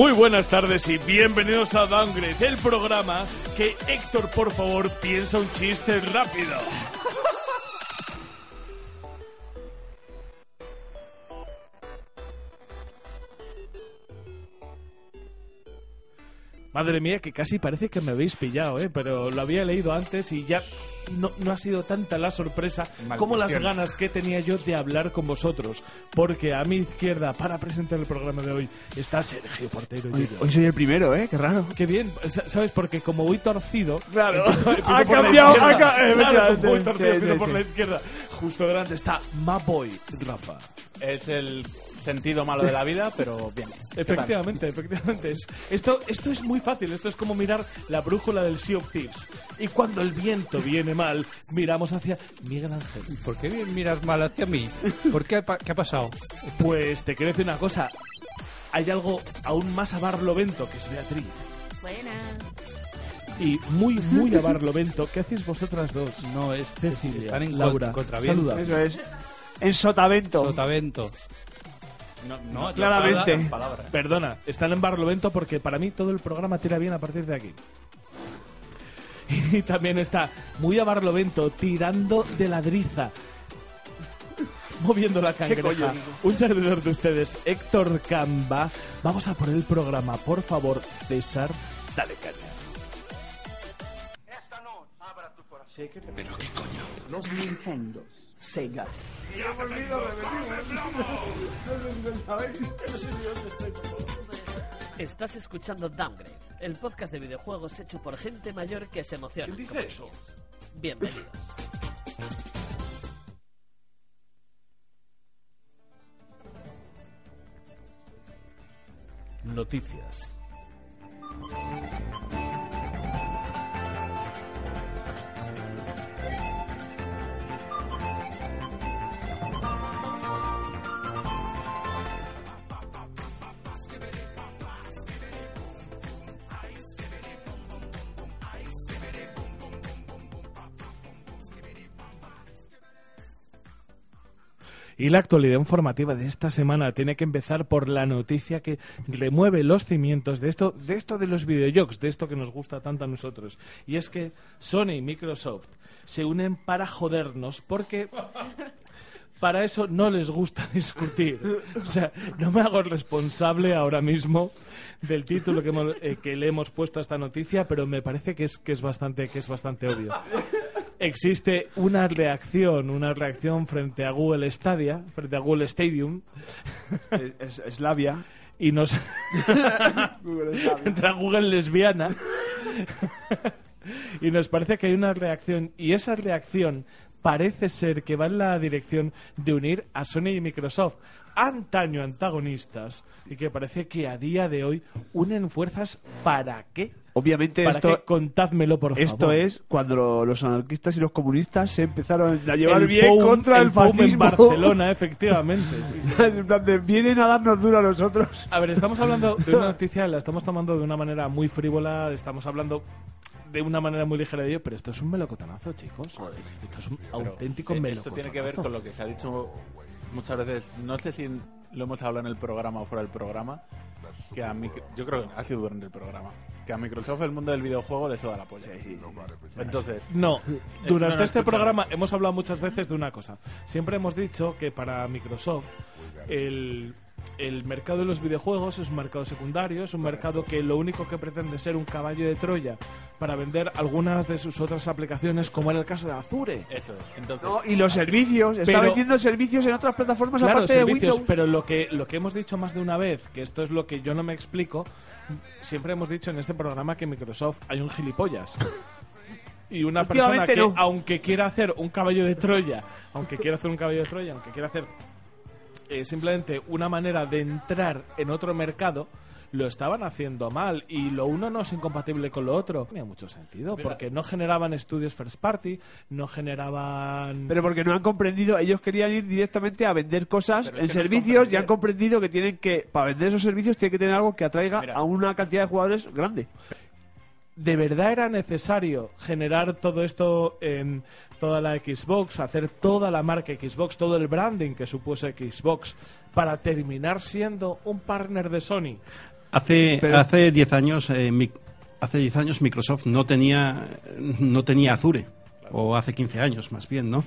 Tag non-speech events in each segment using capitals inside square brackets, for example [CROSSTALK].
Muy buenas tardes y bienvenidos a Downgrade, el programa que Héctor, por favor, piensa un chiste rápido. Madre mía, que casi parece que me habéis pillado, ¿eh? Pero lo había leído antes y ya no, no ha sido tanta la sorpresa como las Maldición. ganas que tenía yo de hablar con vosotros. Porque a mi izquierda, para presentar el programa de hoy, está Sergio Portero. Hoy, hoy soy el primero, ¿eh? Qué raro. Qué bien, sa- ¿sabes? Porque como voy torcido. Claro. Ha cambiado, ha ca- eh, Claro, voy torcido, Sí, por sí. la izquierda. Justo delante está Maboy Rafa. Es el sentido malo de la vida, pero bien. Efectivamente, efectivamente. Es, esto, esto es muy fácil. Esto es como mirar la brújula del Sea of Thieves. Y cuando el viento viene mal, miramos hacia Miguel Ángel. ¿Por qué miras mal hacia mí? ¿Por qué, pa- qué ha pasado? Pues te quiero decir una cosa. Hay algo aún más a barlovento que es Beatriz. Y muy, muy a barlovento. ¿Qué hacéis vosotras dos? No es Cecilia, Están en Laura, contra saluda. Eso es. En Sotavento. Sotavento. No, No, claramente. Perdona, están en barlovento porque para mí todo el programa tira bien a partir de aquí. [LAUGHS] Y también está muy a barlovento, tirando de ladriza. Moviendo la cangreja. Un servidor de ustedes, Héctor Camba. Vamos a por el programa, por favor, César, dale caña. Los Nintendo, Sega, Estás escuchando Downgrade, el podcast de videojuegos hecho por gente mayor que se emociona. ¿Quién dice eso? niños. Bienvenidos. Noticias. Y la actualidad informativa de esta semana tiene que empezar por la noticia que remueve los cimientos de esto, de esto de los videojuegos, de esto que nos gusta tanto a nosotros. Y es que Sony y Microsoft se unen para jodernos porque para eso no les gusta [LAUGHS] discutir. O sea, no me hago responsable ahora mismo del título que, hemos- eh, le hemos puesto a esta noticia, pero me parece que es, que es, bastante, que es bastante obvio. Existe una reacción, una reacción frente a Google Stadia, frente a Google Stadium, Es, es- Slavia. y nos [LAUGHS] entra Google lesbiana. Y nos parece que hay una reacción y esa reacción parece ser que va en la dirección de unir a Sony y Microsoft antaño antagonistas y que parece que a día de hoy unen fuerzas para qué Obviamente para esto, qué contádmelo por favor esto es cuando lo- los anarquistas y los comunistas se empezaron a llevar el bien contra el, en fascismo. Barcelona [LAUGHS] efectivamente sí, sí. En plan de, Vienen a darnos duro a nosotros. A ver, estamos hablando de una [LAUGHS] noticia, la estamos tomando de una manera muy frívola, estamos hablando de una manera muy ligera de ello, pero esto es un melocotonazo, chicos. Esto es un Pero, auténtico eh, melocotonazo. Esto tiene que ver con lo que se ha dicho muchas veces. No sé si lo hemos hablado en el programa o fuera del programa. Que a yo creo que ha sido durante el programa. Que a Microsoft el mundo del videojuego le suda la polla. Entonces, No, durante este programa hemos hablado muchas veces de una cosa. Siempre hemos dicho que para Microsoft el, el mercado de los videojuegos es un mercado secundario, es un mercado que lo único que pretende ser un caballo de Troya para vender algunas de sus otras aplicaciones, como era el caso de Azure. eso es. Entonces, No, y los servicios. Está vendiendo servicios en otras plataformas Claro, aparte de servicios, Windows. pero lo que, lo que hemos dicho más de una vez, que esto es lo que yo no me explico, siempre hemos dicho en este programa que Microsoft hay un gilipollas. Y una persona que, no. aunque quiera hacer un caballo de Troya, aunque quiera hacer un caballo de Troya, aunque quiera hacer eh, simplemente una manera de entrar en otro mercado, lo estaban haciendo mal y lo uno no es incompatible con lo otro. Tenía mucho sentido, Mira. porque no generaban estudios first party, no generaban... Pero porque no han comprendido, ellos querían ir directamente a vender cosas en que no servicios y han comprendido que tienen que, para vender esos servicios, tienen que tener algo que atraiga Mira. a una cantidad de jugadores grande. ¿De verdad era necesario generar todo esto en toda la Xbox, hacer toda la marca Xbox, todo el branding que supuso Xbox, para terminar siendo un partner de Sony? Hace Pero- hace 10 años eh, mi- hace 10 años Microsoft no tenía no tenía Azure o hace 15 años más bien, ¿no?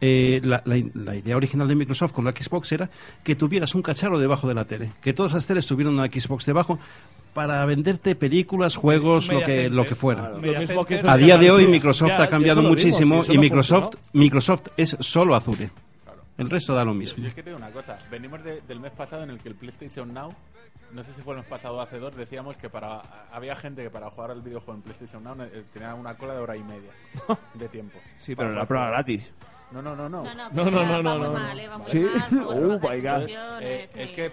Eh, la, la- la idea original de Microsoft con la Xbox era que tuvieras un cacharro debajo de la tele, que todas las teles tuvieran una Xbox debajo para venderte películas, juegos, lo que lo que fuera. Claro. Lo Media mismo que Center. hizo A día de hoy. Microsoft Ya, ha cambiado vimos, muchísimo y Microsoft. Microsoft es solo Azure. El resto da lo mismo. Yo es que te digo una cosa, venimos de- del mes pasado en el que el PlayStation Now, no sé si fue el mes pasado o hace dos, decíamos que para había gente que para jugar al videojuego en PlayStation Now eh, tenía una cola de hora y media de tiempo. Sí, pero la prueba gratis. No, no, no, no. No, no, No, no, no, no, mal, eh, Sí. mal, Oh bajas my God. Eh, es que eh.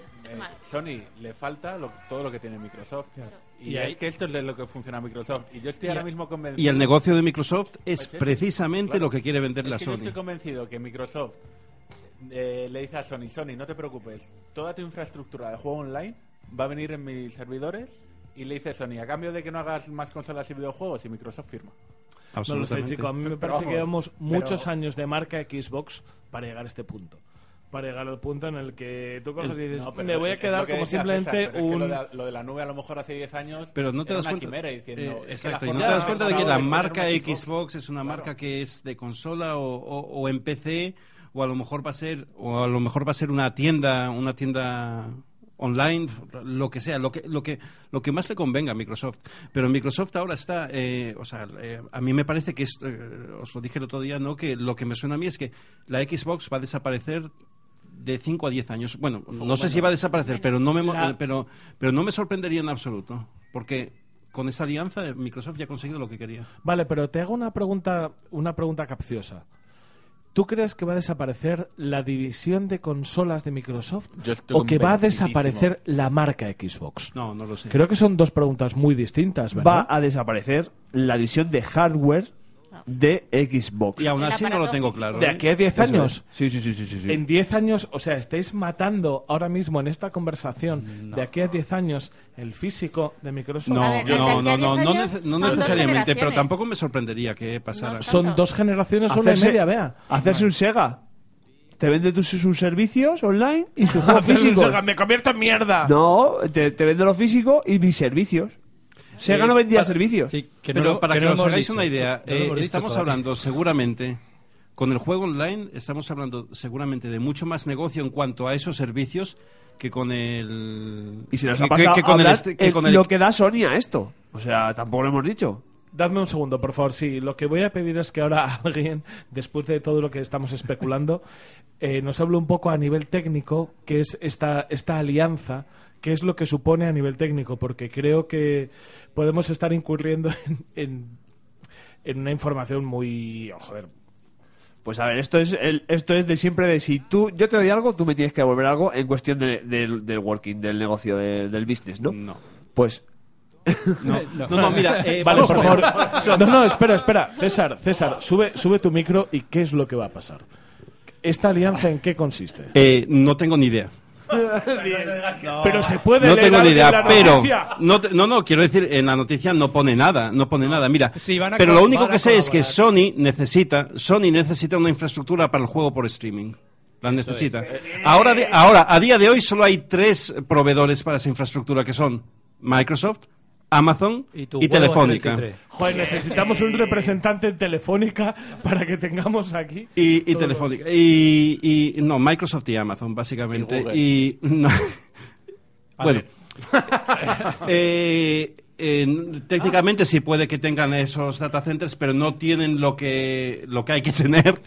Sony le falta lo- todo lo que tiene Microsoft. Y, Y es ahí- que esto es de lo que funciona Microsoft. Y yo estoy Y ahora mismo convencido. Y el negocio de Microsoft es Pues precisamente claro. lo que quiere venderle Es a que yo Sony. estoy convencido que Microsoft eh, le dice a Sony, Sony, no te preocupes, toda tu infraestructura de juego online va a venir en mis servidores y le dice Sony, a cambio de que no hagas más consolas y videojuegos, y Microsoft firma. No lo sé, chico. A mí me parece que vamos, llevamos muchos pero- años de marca Xbox para llegar a este punto. Para llegar al punto en el que tú coges y dices, No, me voy a quedar que como simplemente César, pero es que un... lo, de, lo de la nube a lo mejor hace 10 años Pero no te das una cuenta. quimera diciendo... eh, es que la exacto, y no te das de cuenta de que la marca Xbox es una Claro. marca que es de consola o, o- o en PC o a lo mejor va a ser o a lo mejor va a ser una tienda, una tienda online, lo que sea, lo que lo que lo que más le convenga a Microsoft. Pero Microsoft ahora está, eh, o sea, eh, a mí me parece que es, eh, os lo dije el otro día, no, que lo que me suena a mí es que la Xbox va a desaparecer de 5 a 10 años. Bueno, no sé si va a desaparecer, pero no me La- pero pero no me sorprendería en absoluto, porque con esa alianza Microsoft ya ha conseguido lo que quería. Vale, pero te hago una pregunta, una pregunta capciosa. ¿Tú crees que va a desaparecer la división de consolas de Microsoft o que va a desaparecer la marca Xbox? No, no lo sé. Creo que son dos preguntas muy distintas, ¿verdad? Va a desaparecer la división de hardware de Xbox. y aún así no lo tengo físico. claro. ¿De ¿eh? aquí a 10 Eso años? Sí, sí, sí, sí, sí. En 10 años, o sea, estáis matando ahora mismo en esta conversación, de aquí a 10 años, el físico de Microsoft. No, ver, no, no, 10 no, no, nece- no necesariamente, pero tampoco me sorprendería que pasara. No Son dos generaciones, una y media, vea. Hacerse un Sega. Te vende tus, sus servicios online y sus juegos Hacer un físicos. Sega, Me convierto en mierda. No, te, te vende lo físico y mis servicios. Sega no vendía servicios. Sí, que pero no lo- para que, no lo os hemos hagáis dicho. una idea, No lo eh, hemos dicho estamos todavía. hablando seguramente, con el juego online, estamos hablando seguramente de mucho más negocio en cuanto a esos servicios que con el... Y se nos que- ha pasado que- que con el hablar est- que el- con el- lo que da Sony a esto. O sea, tampoco lo hemos dicho. Dadme un segundo, por favor. Sí, lo que voy a pedir es que ahora [LAUGHS] alguien, después de todo lo que estamos especulando, [LAUGHS] eh, nos hable un poco a nivel técnico qué es esta, esta alianza, qué es lo que supone a nivel técnico, porque creo que podemos estar incurriendo [LAUGHS] en, en, en una información muy... oh, joder, Pues a ver, esto es el, esto es de siempre de si tú yo te doy algo, tú me tienes que devolver algo en cuestión de- del, del working, del negocio, de- del business, ¿no? No. Pues [LAUGHS] No, [LAUGHS] no, no, mira, eh, Vale, vamos por favor. No, no, espera, espera. César, César, sube, sube tu micro y ¿qué es lo que va a pasar? ¿Esta alianza en qué consiste? Eh, no tengo ni idea. Pero se puede No leer tengo ni en idea, la pero noticia. no, te- no, no, quiero decir, en la noticia no pone nada, no pone nada. Mira, Sí, van a pero lo único que sé es que. Sony necesita, Sony necesita una infraestructura para el juego por streaming. La necesita. Ahora, de- ahora, a día de hoy solo hay tres proveedores para esa infraestructura que son Microsoft, Amazon Y y, Telefónica. 33. Joder, necesitamos un representante en Telefónica para que tengamos aquí. Y, Telefónica. Y, y- no, Microsoft y Amazon, básicamente. Y no. [LAUGHS] Bueno. Eh, eh, técnicamente sí puede que tengan esos data centers, pero no tienen lo que, lo que hay que tener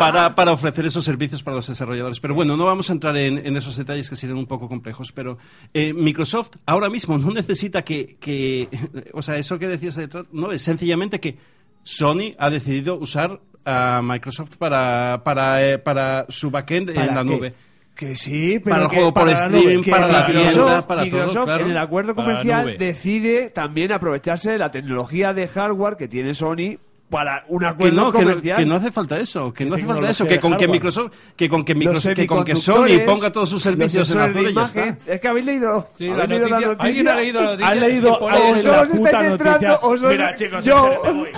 para, para ofrecer esos servicios para los desarrolladores. Pero bueno, no vamos a entrar en, en esos detalles que serían un poco complejos. Pero eh, Microsoft ahora mismo no necesita que, que- [LAUGHS] O sea, eso que decías detrás, no, es sencillamente que Sony ha decidido usar a Microsoft para, para, eh, para su backend en ¿para la qué? nube. Que sí, pero Para el que juego por streaming, para la Microsoft- tienda, para todo, Microsoft claro. en el acuerdo comercial decide también aprovecharse de la tecnología de hardware que tiene Sony para un Que acuerdo no, que no, comercial. que no hace falta eso, que no hace falta eso, que con que. Microsoft, que con que Microsoft, que con que Sony ponga todos sus servicios en Azure y ya está. imagen. Es que habéis leído, Sí, la leído la noticia-. ¿Alguien ha leído la noticia? ¿Han Es que leído os estáis entrando, noticia? o solo- Mira, chicos, yo- me voy.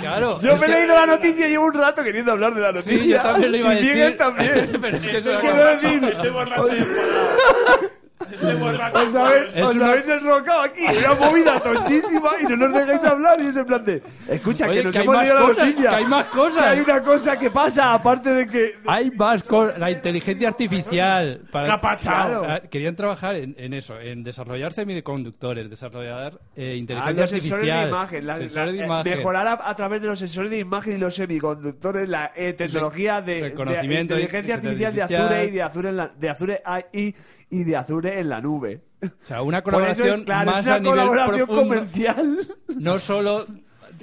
Claro. Yo me he que- leído la noticia y llevo un rato queriendo hablar de la noticia. Sí, yo también lo iba a y decir. Miguel también. [LAUGHS] Pero es que Estoy borracho y. Estoy borracho. [LAUGHS] os habéis, Es os una- habéis enrocado aquí, una movida tontísima y no nos dejáis hablar y es en plan de, escucha, Oye, que nos que hemos leído la cosas, noticia. que hay más cosas. Que hay una cosa que pasa, aparte de que... Hay más cosas. La inteligencia artificial. Para. Ah, Querían trabajar en, en eso, en desarrollar semiconductores, desarrollar eh, Ah, inteligencia los sensores artificial. de imagen, la- sensores la- de eh, imagen. mejorar a, a través de los sensores de imagen y los semiconductores la eh, tecnología de, de Reconocimiento de inteligencia artificial de. Azure y de Azure en la, de Azure AI y de Azure en la nube. O sea, una colaboración es, claro, más es una a nivel colaboración profundo. comercial. No solo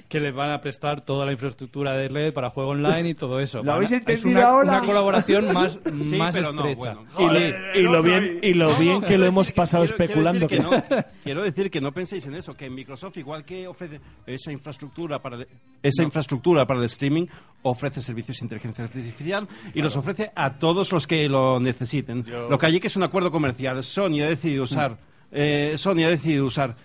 que les van a prestar toda la infraestructura de red para juego online y todo eso. ¿Lo habéis a- es entendido una, ahora? una colaboración más, [LAUGHS] Sí, más no, estrecha. bueno. Y, lo bien, y lo bien que lo hemos Quiero- pasado quiero especulando. decir que- que no, [LAUGHS] quiero decir que no penséis en eso, que Microsoft, igual que ofrece esa infraestructura para el, esa infraestructura para el streaming, ofrece servicios de inteligencia artificial y los ofrece a todos los que lo necesiten. Yo- Lo que hay que es un acuerdo comercial. Sony ha decidido usar, eh, Sony ha decidido usar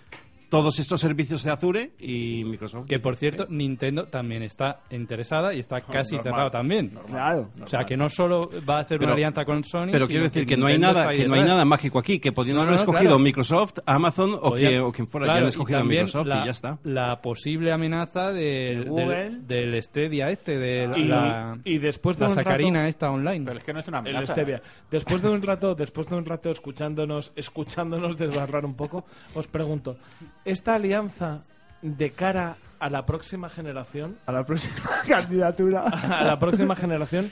todos estos servicios de Azure y Microsoft. Que por cierto, Nintendo también está interesada y está casi normal, cerrado también. Claro. O sea, que no solo va a hacer Pero- una alianza con Sony, Pero quiero decir que no hay nada, que no hay nada mágico aquí, que podrían No, haber no, escogido claro. Microsoft, Amazon o, Podían- que, o quien fuera, claro, ya han escogido a Microsoft la, y ya está. La posible amenaza del, del, del Stadia este, de Y, la, y después de la rato- sacarina esta online. Pero es que no es una El amenaza. Stevia. Después de un rato, después de un rato escuchándonos, escuchándonos desbarrar un poco, os pregunto, esta alianza de cara a la próxima generación, A la próxima [LAUGHS] candidatura. a la próxima generación,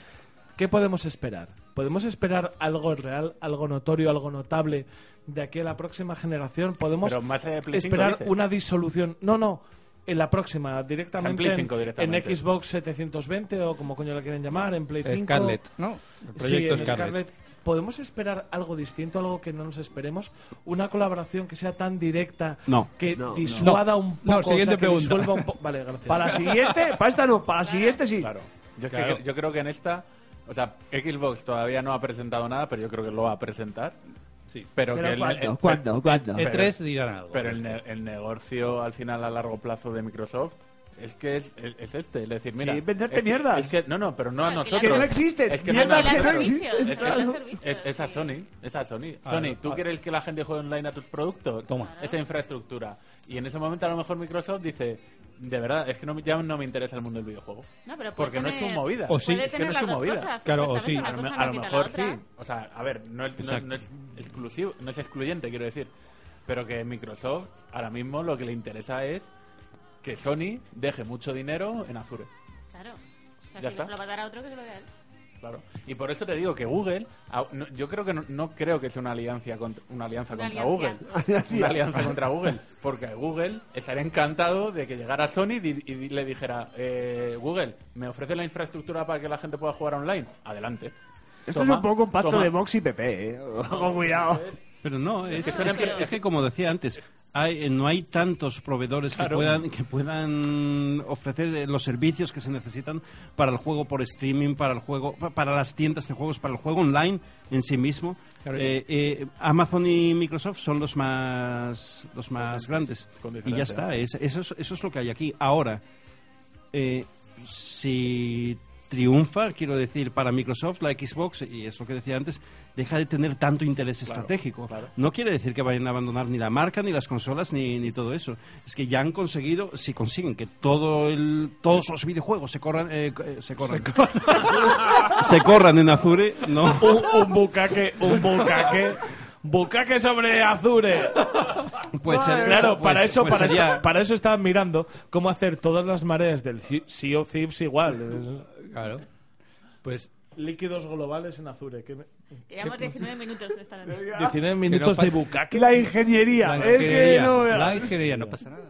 ¿qué podemos esperar? ¿Podemos esperar algo real, algo notorio, algo notable de aquí a la próxima generación? ¿Podemos Pero más allá de Play 5 esperar dices. una disolución? No, no. En la próxima, directamente, Play en, 5 directamente. en Xbox 720 o como coño la quieren llamar, en Play 5. Scarlett, ¿no? El proyecto sí, en Scarlett. Scarlett. ¿Podemos esperar algo distinto, algo que no nos esperemos? ¿Una colaboración que sea tan directa No. que No, disuada no. un poco? No, o sea, siguiente que pregunta. disuelva un po- Vale, gracias. Para la siguiente, para esta no, para la siguiente sí. Claro. Yo, es que Claro. cre- yo creo que en esta, o sea, Xbox todavía no ha presentado nada, pero yo creo que lo va a presentar. Sí. Pero, Pero que el- ¿cuándo? el- ¿Cuándo? ¿Cuándo? E3 dirán algo. Pero el, ne- el negocio al final a largo plazo de Microsoft es que es, es- es este, es decir, mira, Sí, venderte es que- mierdas. Es que no, no, pero no a nosotros. Que no existe. Es que Mierda no, es, a Sony, es a Sony. Claro. Sony, ¿tú Ah. quieres que la gente juegue online a tus productos? Toma. Esta infraestructura. Y en ese momento a lo mejor Microsoft dice, de verdad, es que no, me- ya no me interesa el mundo del videojuego. No, pero Porque no es su movida. O sí. Es que no es su movida. cosas. Claro, o sí. A lo, no a mejor sí. O sea, a ver, no es, no, Exacto. no es exclusivo, no es excluyente, quiero decir. Pero que Microsoft ahora mismo lo que le interesa es que Sony deje mucho dinero en Azure. Claro. O sea, Ya si no está. se lo va a dar a otro, que se lo dé a él. Claro. Y por eso te digo que Google, yo creo que no, no creo que sea una alianza contra, una alianza Una contra alianza. Google. una alianza contra Google. Porque Google estaría encantado de que llegara Sony y, y le dijera, eh, Google, ¿me ofrece la infraestructura para que la gente pueda jugar online? Adelante. Esto Toma, es un poco un pacto toma. de Vox y PP, eh. Ojo, cuidado. Pero no, es, que es, que, empre- es que como decía antes, hay, no hay tantos proveedores que, puedan, que puedan ofrecer los servicios que se necesitan para el juego por streaming, para el juego, pa- para las tiendas de juegos, para el juego online en sí mismo. Claro. Eh, eh, Amazon y Microsoft son los más los más grandes con y ya está. es- eso, es, eso es lo que hay aquí. Ahora, eh, si triunfa, quiero decir, para Microsoft, la Xbox, y es lo que decía antes, deja de tener tanto interés estratégico. claro. No quiere decir que vayan a abandonar ni la marca, ni las consolas, ni, ni todo eso. Es que ya han conseguido, si consiguen que todo el, todos los videojuegos se corran, eh, eh, se corran, [LAUGHS] se corran en Azure, no. un, un bucaque, un bucaque. Bucaque sobre Azure. Pues ser- Claro, pues- para eso, pues para sería- eso, para eso estaban mirando cómo hacer todas las mareas del Sea- of Thieves igual. Claro. Pues Es- Líquidos globales en Azure. que me- Llevamos 19 minutos de estar en 19 minutos pasa- de bucaque. La ingeniería. la es que ingeniería, no. la ingeniería, no pasa nada.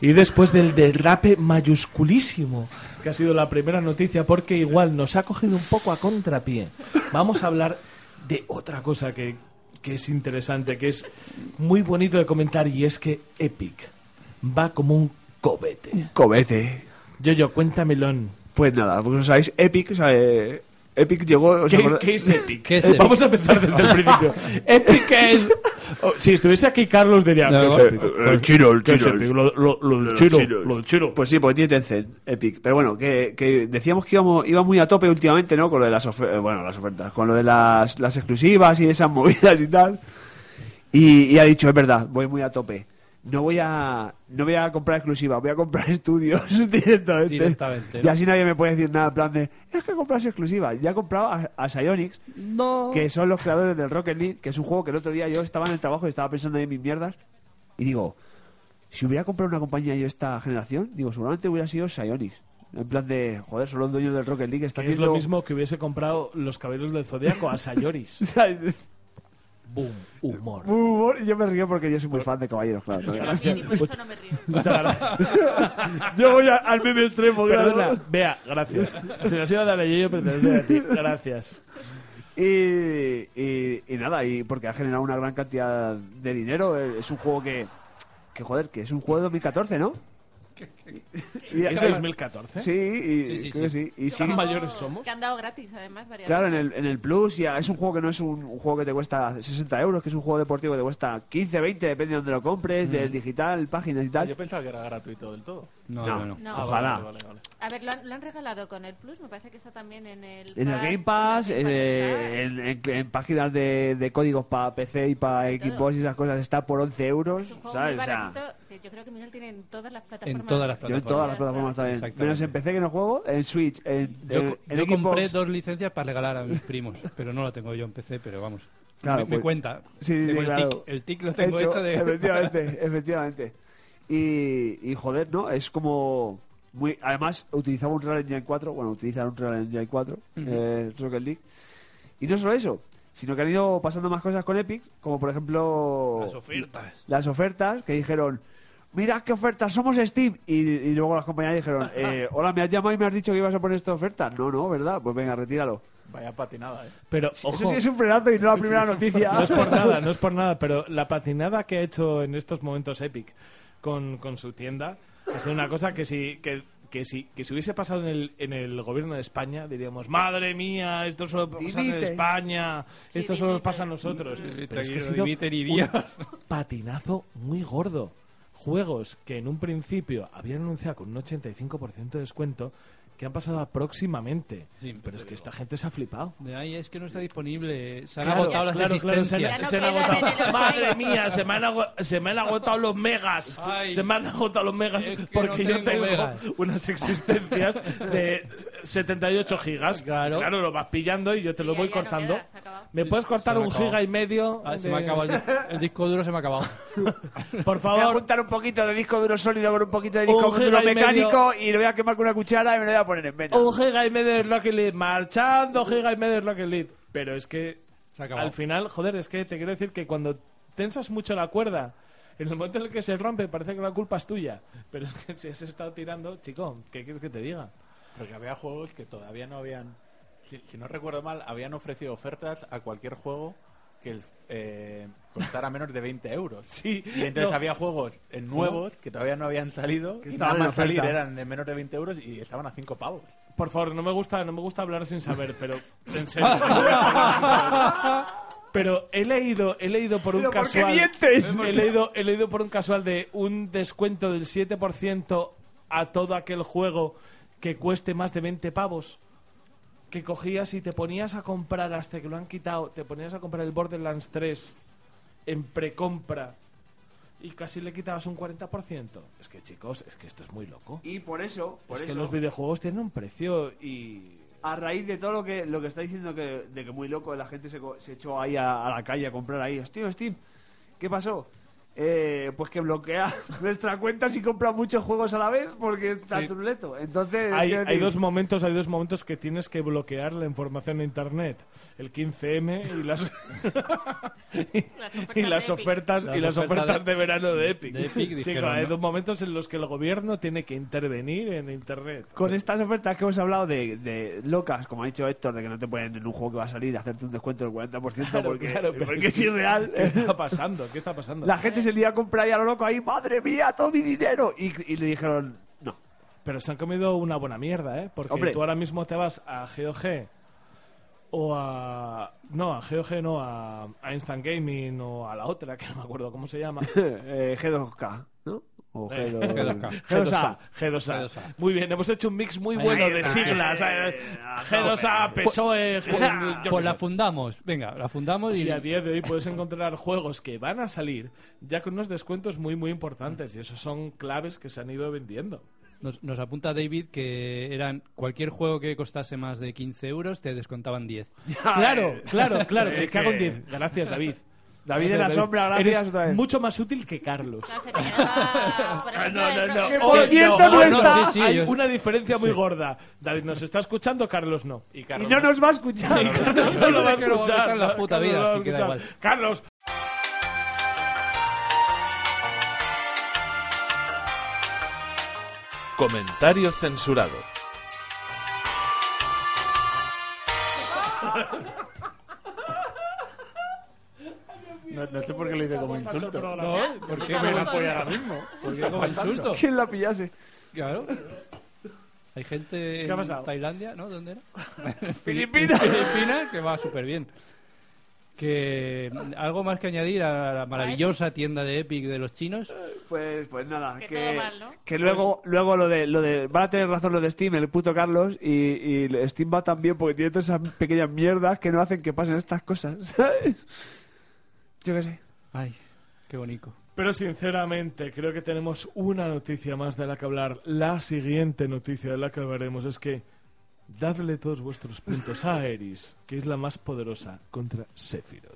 Y después del derrape mayusculísimo, que ha sido la primera noticia, porque igual nos ha cogido un poco a contrapié, vamos a hablar de otra cosa que, que es interesante, que es muy bonito de comentar, y es que Epic va como un cobete. Cobete. Yo, yo, cuéntamelo. Pues nada, pues sabéis, Epic, o sea, eh, Epic llegó... ¿os ¿Qué, acordáis? qué es Epic? ¿Qué es Eh, Epic? Vamos a empezar desde el principio. [LAUGHS] Epic es... oh, si estuviese aquí Carlos diría... No, ¿qué es Epic? el chino, el ¿Qué es chino, Epic? Lo, lo- lo del los chino, chinos. lo del chino. Pues sí, pues tiene Tencent, Epic. Pero bueno, que, que decíamos que íbamos, iba muy a tope últimamente, ¿no? Con lo de las ofertas, bueno, las ofertas, con lo de las, las exclusivas y esas movidas y tal. Y, y ha dicho, es verdad, voy muy a tope. No voy a, no voy a comprar exclusivas, voy a comprar [LAUGHS] estudios [LAUGHS] directamente. Directamente, Y así nadie me puede decir nada en plan de, es que compras exclusivas. Ya he comprado a, a Psyonix, que son los creadores del Rocket League, que es un juego que el otro día yo estaba en el trabajo y estaba pensando en mis mierdas. Y digo, si hubiera comprado una compañía yo esta generación, digo, seguramente hubiera sido Psyonix. En plan de, joder, son los dueños del Rocket League. Está Que es haciendo... lo mismo que hubiese comprado los caballeros del Zodíaco a [LAUGHS] Sayoris. Boom, humor. Humor, y yo me río porque yo soy muy fan de caballeros, claro. Bien, y por eso no me río. Muchas gracias. yo voy a- al meme extremo, Perdona, claro. vea, gracias. Se las iba a dar a yo, pero te las doy a ti. Gracias. Y, y, y nada, y porque ha generado una gran cantidad de dinero. Es un juego que, que joder, que es un juego de 2014, ¿no? Y- ¿Es de 2014? Sí, y, Sí, sí, creo que sí. sí. Y sí, ¿Tan mayores somos? Que han dado gratis, además, varias Claro, en veces. el, en el Plus ya es un juego que no es un, un juego que te cuesta 60 euros, que es un juego deportivo que te cuesta 15, 20, depende de donde lo compres, del digital, páginas y Yo tal. pensaba que era gratuito del todo. No, No. no, no. No. Ah, Ojalá. Vale, vale, vale. A ver, lo han, lo han regalado con el Plus, me parece que está también en el En el Game Pass, en el Game eh, en, en- en páginas de, de códigos para PC y para. Xbox y esas cosas está por 11 euros, Es un juego ¿sabes? muy O sea, baratito, que yo creo que Miguel tiene en todas las plataformas. En todas las yo en plataformas. todas las plataformas. Exactamente. Menos en PC que no juego, en Switch, en, Yo, en- co- en yo Xbox. compré dos licencias para regalar a mis primos, pero no lo tengo yo en PC, pero vamos. Claro, me, me pues- cuenta. Sí, sí, tengo el, claro. tic, el tic lo tengo hecho, de... Efectivamente, efectivamente. Y, y joder, ¿no? Es como... muy Además, utilizaba un Real Engine 4, bueno, utilizan un Real Engine 4, eh, Rocket League. Y no solo eso, sino que han ido pasando más cosas con Epic, como por ejemplo... Las ofertas. Las ofertas, que dijeron... Mira qué ofertas, somos Steam. Y, y luego las compañías dijeron, [LAUGHS] eh, hola, me has llamado y me has dicho que ibas a poner esta oferta. No, no, ¿verdad? Pues venga, retíralo. Vaya patinada, eh. Pero, Eso ojo, sí es un frenazo y no la primera noticia. no es por nada, [LAUGHS] no es por nada, pero la patinada que ha hecho en estos momentos Epic con, con su tienda es una cosa que si, que, que si, que si hubiese pasado en el, en el gobierno de España, diríamos, madre mía, esto solo pasa en Dimite. España, esto solo pasa a nosotros. Pero es que ha sido un patinazo muy gordo. Juegos que en un principio habían anunciado con un 85% de descuento que han pasado a próximamente. Sí, pero es que esta gente se ha flipado. De ahí es que no está disponible. Se han Claro, agotado las claro, se, no se han agotado. [LAUGHS] Madre mía, se me, han ago- se me han agotado los megas. Ay. se me han agotado los megas Es que porque no yo tengo megas. unas existencias de 78 gigas. Claro. lo vas pillando y yo te lo voy no cortando. queda. ¿Me puedes cortar un giga y medio? Ah, se me ha acabado el, dis- el disco duro, se me ha acabado. [LAUGHS] Por [LAUGHS] Voy a favor, juntar un poquito de disco duro sólido con un poquito de disco Un duro y mecánico y lo voy a quemar con una cuchara y me lo voy a poner en vena. un giga y medio de Rocket League. Marchando giga y medio de Rocket League. Pero es que Se ha acabado. al final, joder, es que te quiero decir que cuando tensas mucho la cuerda, en el momento en el que se rompe, parece que la culpa es tuya. Pero es que si has estado tirando, chico, ¿qué quieres que te diga? Porque había juegos que todavía no habían. Si, si no recuerdo mal, habían ofrecido ofertas a cualquier juego que eh, costara menos de 20 euros. [LAUGHS] Sí, Y entonces no. había juegos eh, nuevos que todavía no habían salido Que y estaban nada más salir eran de menos de 20 euros y estaban a 5 pavos. Por favor, no me gusta, no me gusta hablar sin saber, pero [LAUGHS] en serio. Pero he leído, he leído por un ¿Pero por qué casual. mientes? He leído, he leído por un casual de un descuento del 7% a todo aquel juego que cueste más de 20 pavos. Que cogías y te ponías a comprar hasta que lo han quitado, te ponías a comprar el Borderlands 3 en precompra y casi le quitabas un 40%. Es que chicos, es que esto es muy loco. Y por eso, por es eso que los videojuegos tienen un precio y a raíz de todo lo que lo que está diciendo que, de que muy loco la gente se, se echó ahí a, a la calle a comprar ahí Steam, Steam, ¿qué pasó? Eh, pues que bloquea [LAUGHS] nuestra cuenta si compra muchos juegos a la vez porque está Sí. truleto. Entonces, Hay, dos momentos, hay dos momentos que tienes que bloquear la información de internet, el 15M y las [LAUGHS] [LAUGHS] y las ofertas y las ofertas de- de verano de Epic. de Epic, dijeron, hay ¿no? dos momentos en los que el gobierno tiene que intervenir en internet. Con estas ofertas que hemos hablado de, de locas, como ha dicho Héctor, de que no te pueden en un juego que va a salir hacerte un descuento del 40% Claro, porque, claro, pero porque es irreal. ¿Qué está pasando? ¿Qué está pasando? La gente se iba a comprar y a lo loco ahí, madre mía, todo mi dinero. Y, y le dijeron, no. Pero se han comido una buena mierda, ¿eh? Porque Hombre. tú ahora mismo te vas a GOG o a... No, a GOG no, a, a Instant Gaming o a la otra, que no me acuerdo cómo se llama. [LAUGHS] Eh, G2K, ¿no? O Eh, G2, G2K. G2A. G2A. G2A. Muy bien, hemos hecho un mix muy bueno de siglas. eh, G2A, PSOE, G- yo Pues qué la fundamos. Venga, la fundamos y... A día de hoy puedes encontrar juegos que van a salir ya con unos descuentos muy, muy importantes. Y esos son claves que se han ido vendiendo. Nos, nos apunta David que eran cualquier juego que costase más de 15 euros te descontaban 10. [LAUGHS] Claro, claro, claro. [LAUGHS] Me cago en que- 10. Gracias, David. David en la sombra, gracias Eres otra vez. mucho más útil que Carlos. No, se te quedaba, por ejemplo, no, no, Que por Oh, cierto no, no no, está. sí, sí, Hay yo- una diferencia muy gorda. David nos está escuchando, Carlos no. Y Y Carlos, no nos va a escuchar. Y Carlos no lo va a Que lo va a escuchar. escuchar en la puta Carlos vida, no lo va a así que da escuchar. igual. Carlos. Comentario censurado. No, no sé por qué lo hice como insulto. ¿No? ¿Por qué Me la insulto? ahora mismo. ¿Por qué como insulto? ¿Quién la pillase? Claro. Hay gente ¿Qué ha en pasado? Tailandia, ¿no? ¿Dónde era? [LAUGHS] Filipinas. Filipinas, que va súper bien. Que mm, algo más que añadir a la maravillosa tienda de Epic de los chinos. Pues, pues nada, Que que, todo mal, ¿no? que luego, luego lo de, lo de, van a tener razón los de Steam, el puto Carlos, y, y Steam va también porque tiene todas esas pequeñas mierdas que no hacen que pasen estas cosas, [LAUGHS] ¿sabes? Yo qué sé. Ay, qué bonito. Pero sinceramente, creo que tenemos una noticia más de la que hablar. La siguiente noticia de la que hablaremos es que dadle todos vuestros puntos a Eris, que es la más poderosa contra Sephiroth.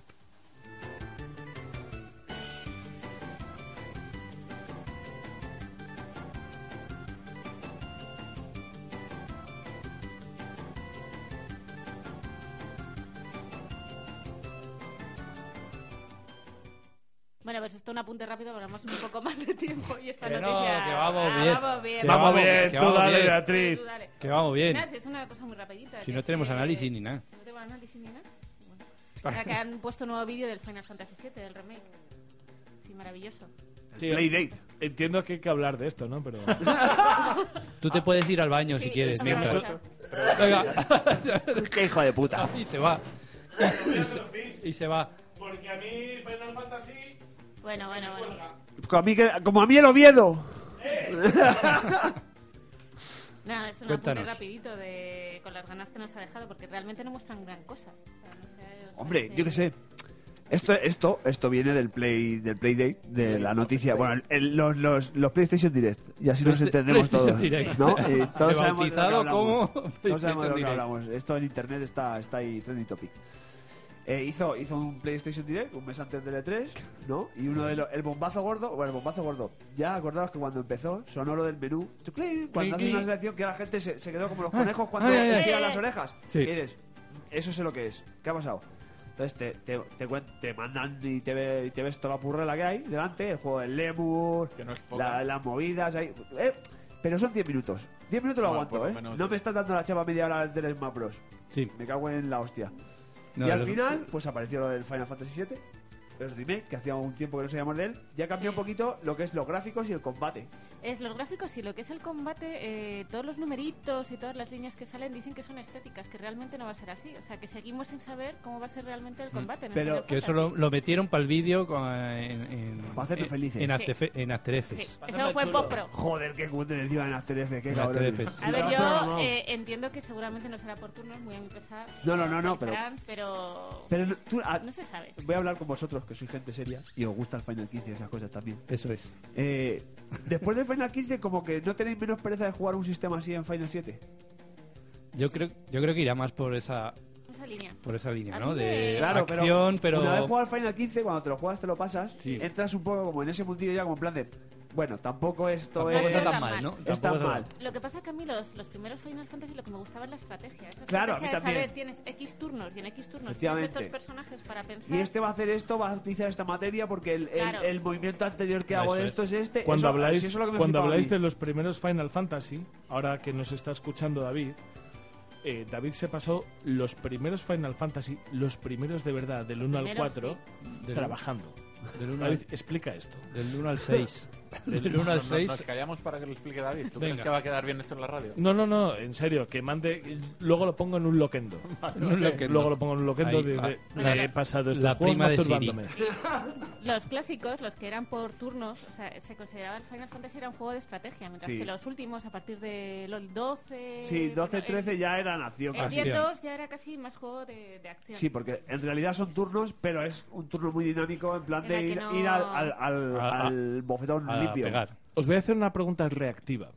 Esto un apunte rápido, pero vamos un poco más de tiempo y esta Que no, noticia... que vamos Ah, bien. Vamos bien. Que Vamos bien, que tú vamos dale, bien. Beatriz. Tú dale. Que vamos bien. Nada, si es una cosa muy rapidita. Si no tenemos que- análisis ni nada. ¿No tenemos análisis ni nada? Bueno. [LAUGHS] Ahora que han puesto un nuevo vídeo del Final Fantasy VII, del remake. Sí, maravilloso. Playdate. Entiendo que hay que hablar de esto, ¿no? Pero [LAUGHS] Tú te puedes ir al baño si Sí, quieres. eso mientras-. Venga. [LAUGHS] Qué hijo de puta. y se va. Y se, y se va. porque a mí Final Fantasy Bueno, bueno, bueno. Como a mí, que- como a mí el Oviedo. No, es un Cuéntanos. apunte rapidito de, con las ganas que nos ha dejado, porque realmente no muestran gran cosa. O sea, no sé, ¿os Hombre, parece? yo qué sé. Esto, esto, esto viene del Play, del Playdate, de la noticia. Bueno, el- los, los, los PlayStation Direct. Y así nos Playsta- entendemos PlayStation todos. Direct. ¿no? Y [LAUGHS] todos sabemos de lo que Rebautizado hablamos. como Todos sabemos de lo PlayStation que hablamos. Esto en internet está, está ahí trending topic. Eh, hizo, hizo un PlayStation Direct un mes antes del E3, ¿no? Y uno de los. El bombazo gordo. Bueno, el bombazo gordo. Ya acordaos que cuando empezó sonó lo del menú. Cuando haces una selección que la gente se, se quedó como los conejos cuando ay, ay, ay. estiran las orejas. Sí. Y dices, eso sé lo que es. ¿Qué ha pasado? Entonces te, te, te, cuen- te mandan y te, ve- y te ves toda la purrela que hay delante, el juego del Lemur, Que no es poca. la- las movidas ahí. Eh, pero son 10 minutos. 10 minutos lo Bueno, aguanto, ¿eh? menos No sí. me estás dando la chapa media hora del Smash Bros. Sí. Me cago en la hostia. No, y al final, pues apareció lo del Final Fantasy VII, el remake, que hacía un tiempo que no sabíamos de él. Ya cambió Sí. un poquito lo que es los gráficos y el combate. Es los gráficos y lo que es el combate, eh, todos los numeritos y todas las líneas que salen dicen que son estéticas, que realmente no va a ser así. O sea, que seguimos sin saber cómo va a ser realmente el combate. en el Pero Que eso lo, lo metieron para el vídeo con- en, en, Pa' hacernos en- felices. En, Sí. After, Fe- en After Sí, eso fue post pro. Joder, qué cute encima en After Effects, qué cabrón. After Effects. A ver, yo eh, entiendo que seguramente no será por turnos, muy a mi pesar. No, no, no, no, pero- pero... Pero no- tú, ah, no se sabe. voy a hablar con vosotros, que sois gente seria y os gusta el Final 15 y esas cosas también. Eso es. Eh, después del Final 15, como que no tenéis menos pereza de jugar un sistema así en Final 7. Yo creo, yo creo que irá más por esa Esa línea. Por esa línea, ¿no? De Claro, acción, pero... Una vez jugado al Final 15, cuando te lo juegas, te lo pasas, Sí. entras un poco como en ese mundillo ya como en plan de... Bueno, tampoco esto Tampoco es... está tan mal, ¿no? Es tan Tampoco mal. Lo que pasa es que a mí los, los primeros Final Fantasy lo que me gustaba es la estrategia. Esa Claro, a mí estrategia de también. saber, tienes X turnos y en X turnos tienes estos personajes para pensar. Y este va a hacer esto, va a utilizar esta materia porque el, el- Claro. el movimiento anterior que hago de es. esto es este. Cuando Eso- habláis, sí, eso es lo que me cuando habláis de los primeros Final Fantasy, ahora que nos está escuchando David, eh, David se pasó los primeros Final Fantasy, los primeros de verdad, del 1 al Primeros, 4, Del- trabajando. Del 1 David, al, explica esto. del 1 al 6. [LAUGHS] Del 1 al Nos- 6. Nos callamos para que lo explique David. ¿Tú Venga. crees que va a quedar bien esto en la radio? No, no, no, en serio, que mande. Luego lo pongo en un loquendo. [LAUGHS] En un loquendo. Luego lo pongo en un loquendo Ahí, de, de- La- he pasado estos la juegos prima masturbándome. [LAUGHS] Los clásicos, los que eran por turnos, o sea, se consideraba el Final Fantasy era un juego de estrategia, mientras Sí. que los últimos, a partir de los 12... Sí, 12, bueno, 13 el- ya eran acción. El casi. 10-2 ya era casi más juego de, de acción. Sí, porque en realidad son turnos, pero es un turno muy dinámico en plan En de ir, no- ir al, al, al- A- a- al bofetón A limpio. pegar. Os voy a hacer una pregunta reactiva.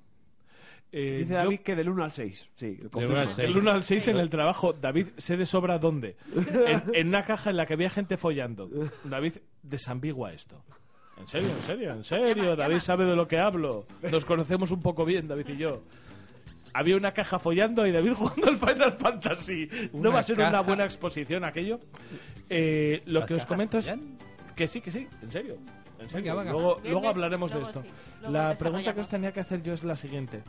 Eh, Dice yo- David que del 1 al 6. Sí, Del 1 al 6. El 1 al 6 en el trabajo. David, sé de sobra dónde. En, [LAUGHS] en una caja en la que había gente follando. David, desambigua esto. En serio, en serio, en serio. David sabe de lo que hablo. Nos conocemos un poco bien, David y yo. Había una caja follando y David [LAUGHS] jugando al Final Fantasy. ¿No va a ser una caja. buena exposición aquello? Eh, lo ¿Las que os cajas comento es follan? que sí, que sí, en serio. En serio. venga. Luego, Bien, luego hablaremos Luego de esto. sí, luego La pregunta que os desarrollamos. tenía que hacer yo es la siguiente.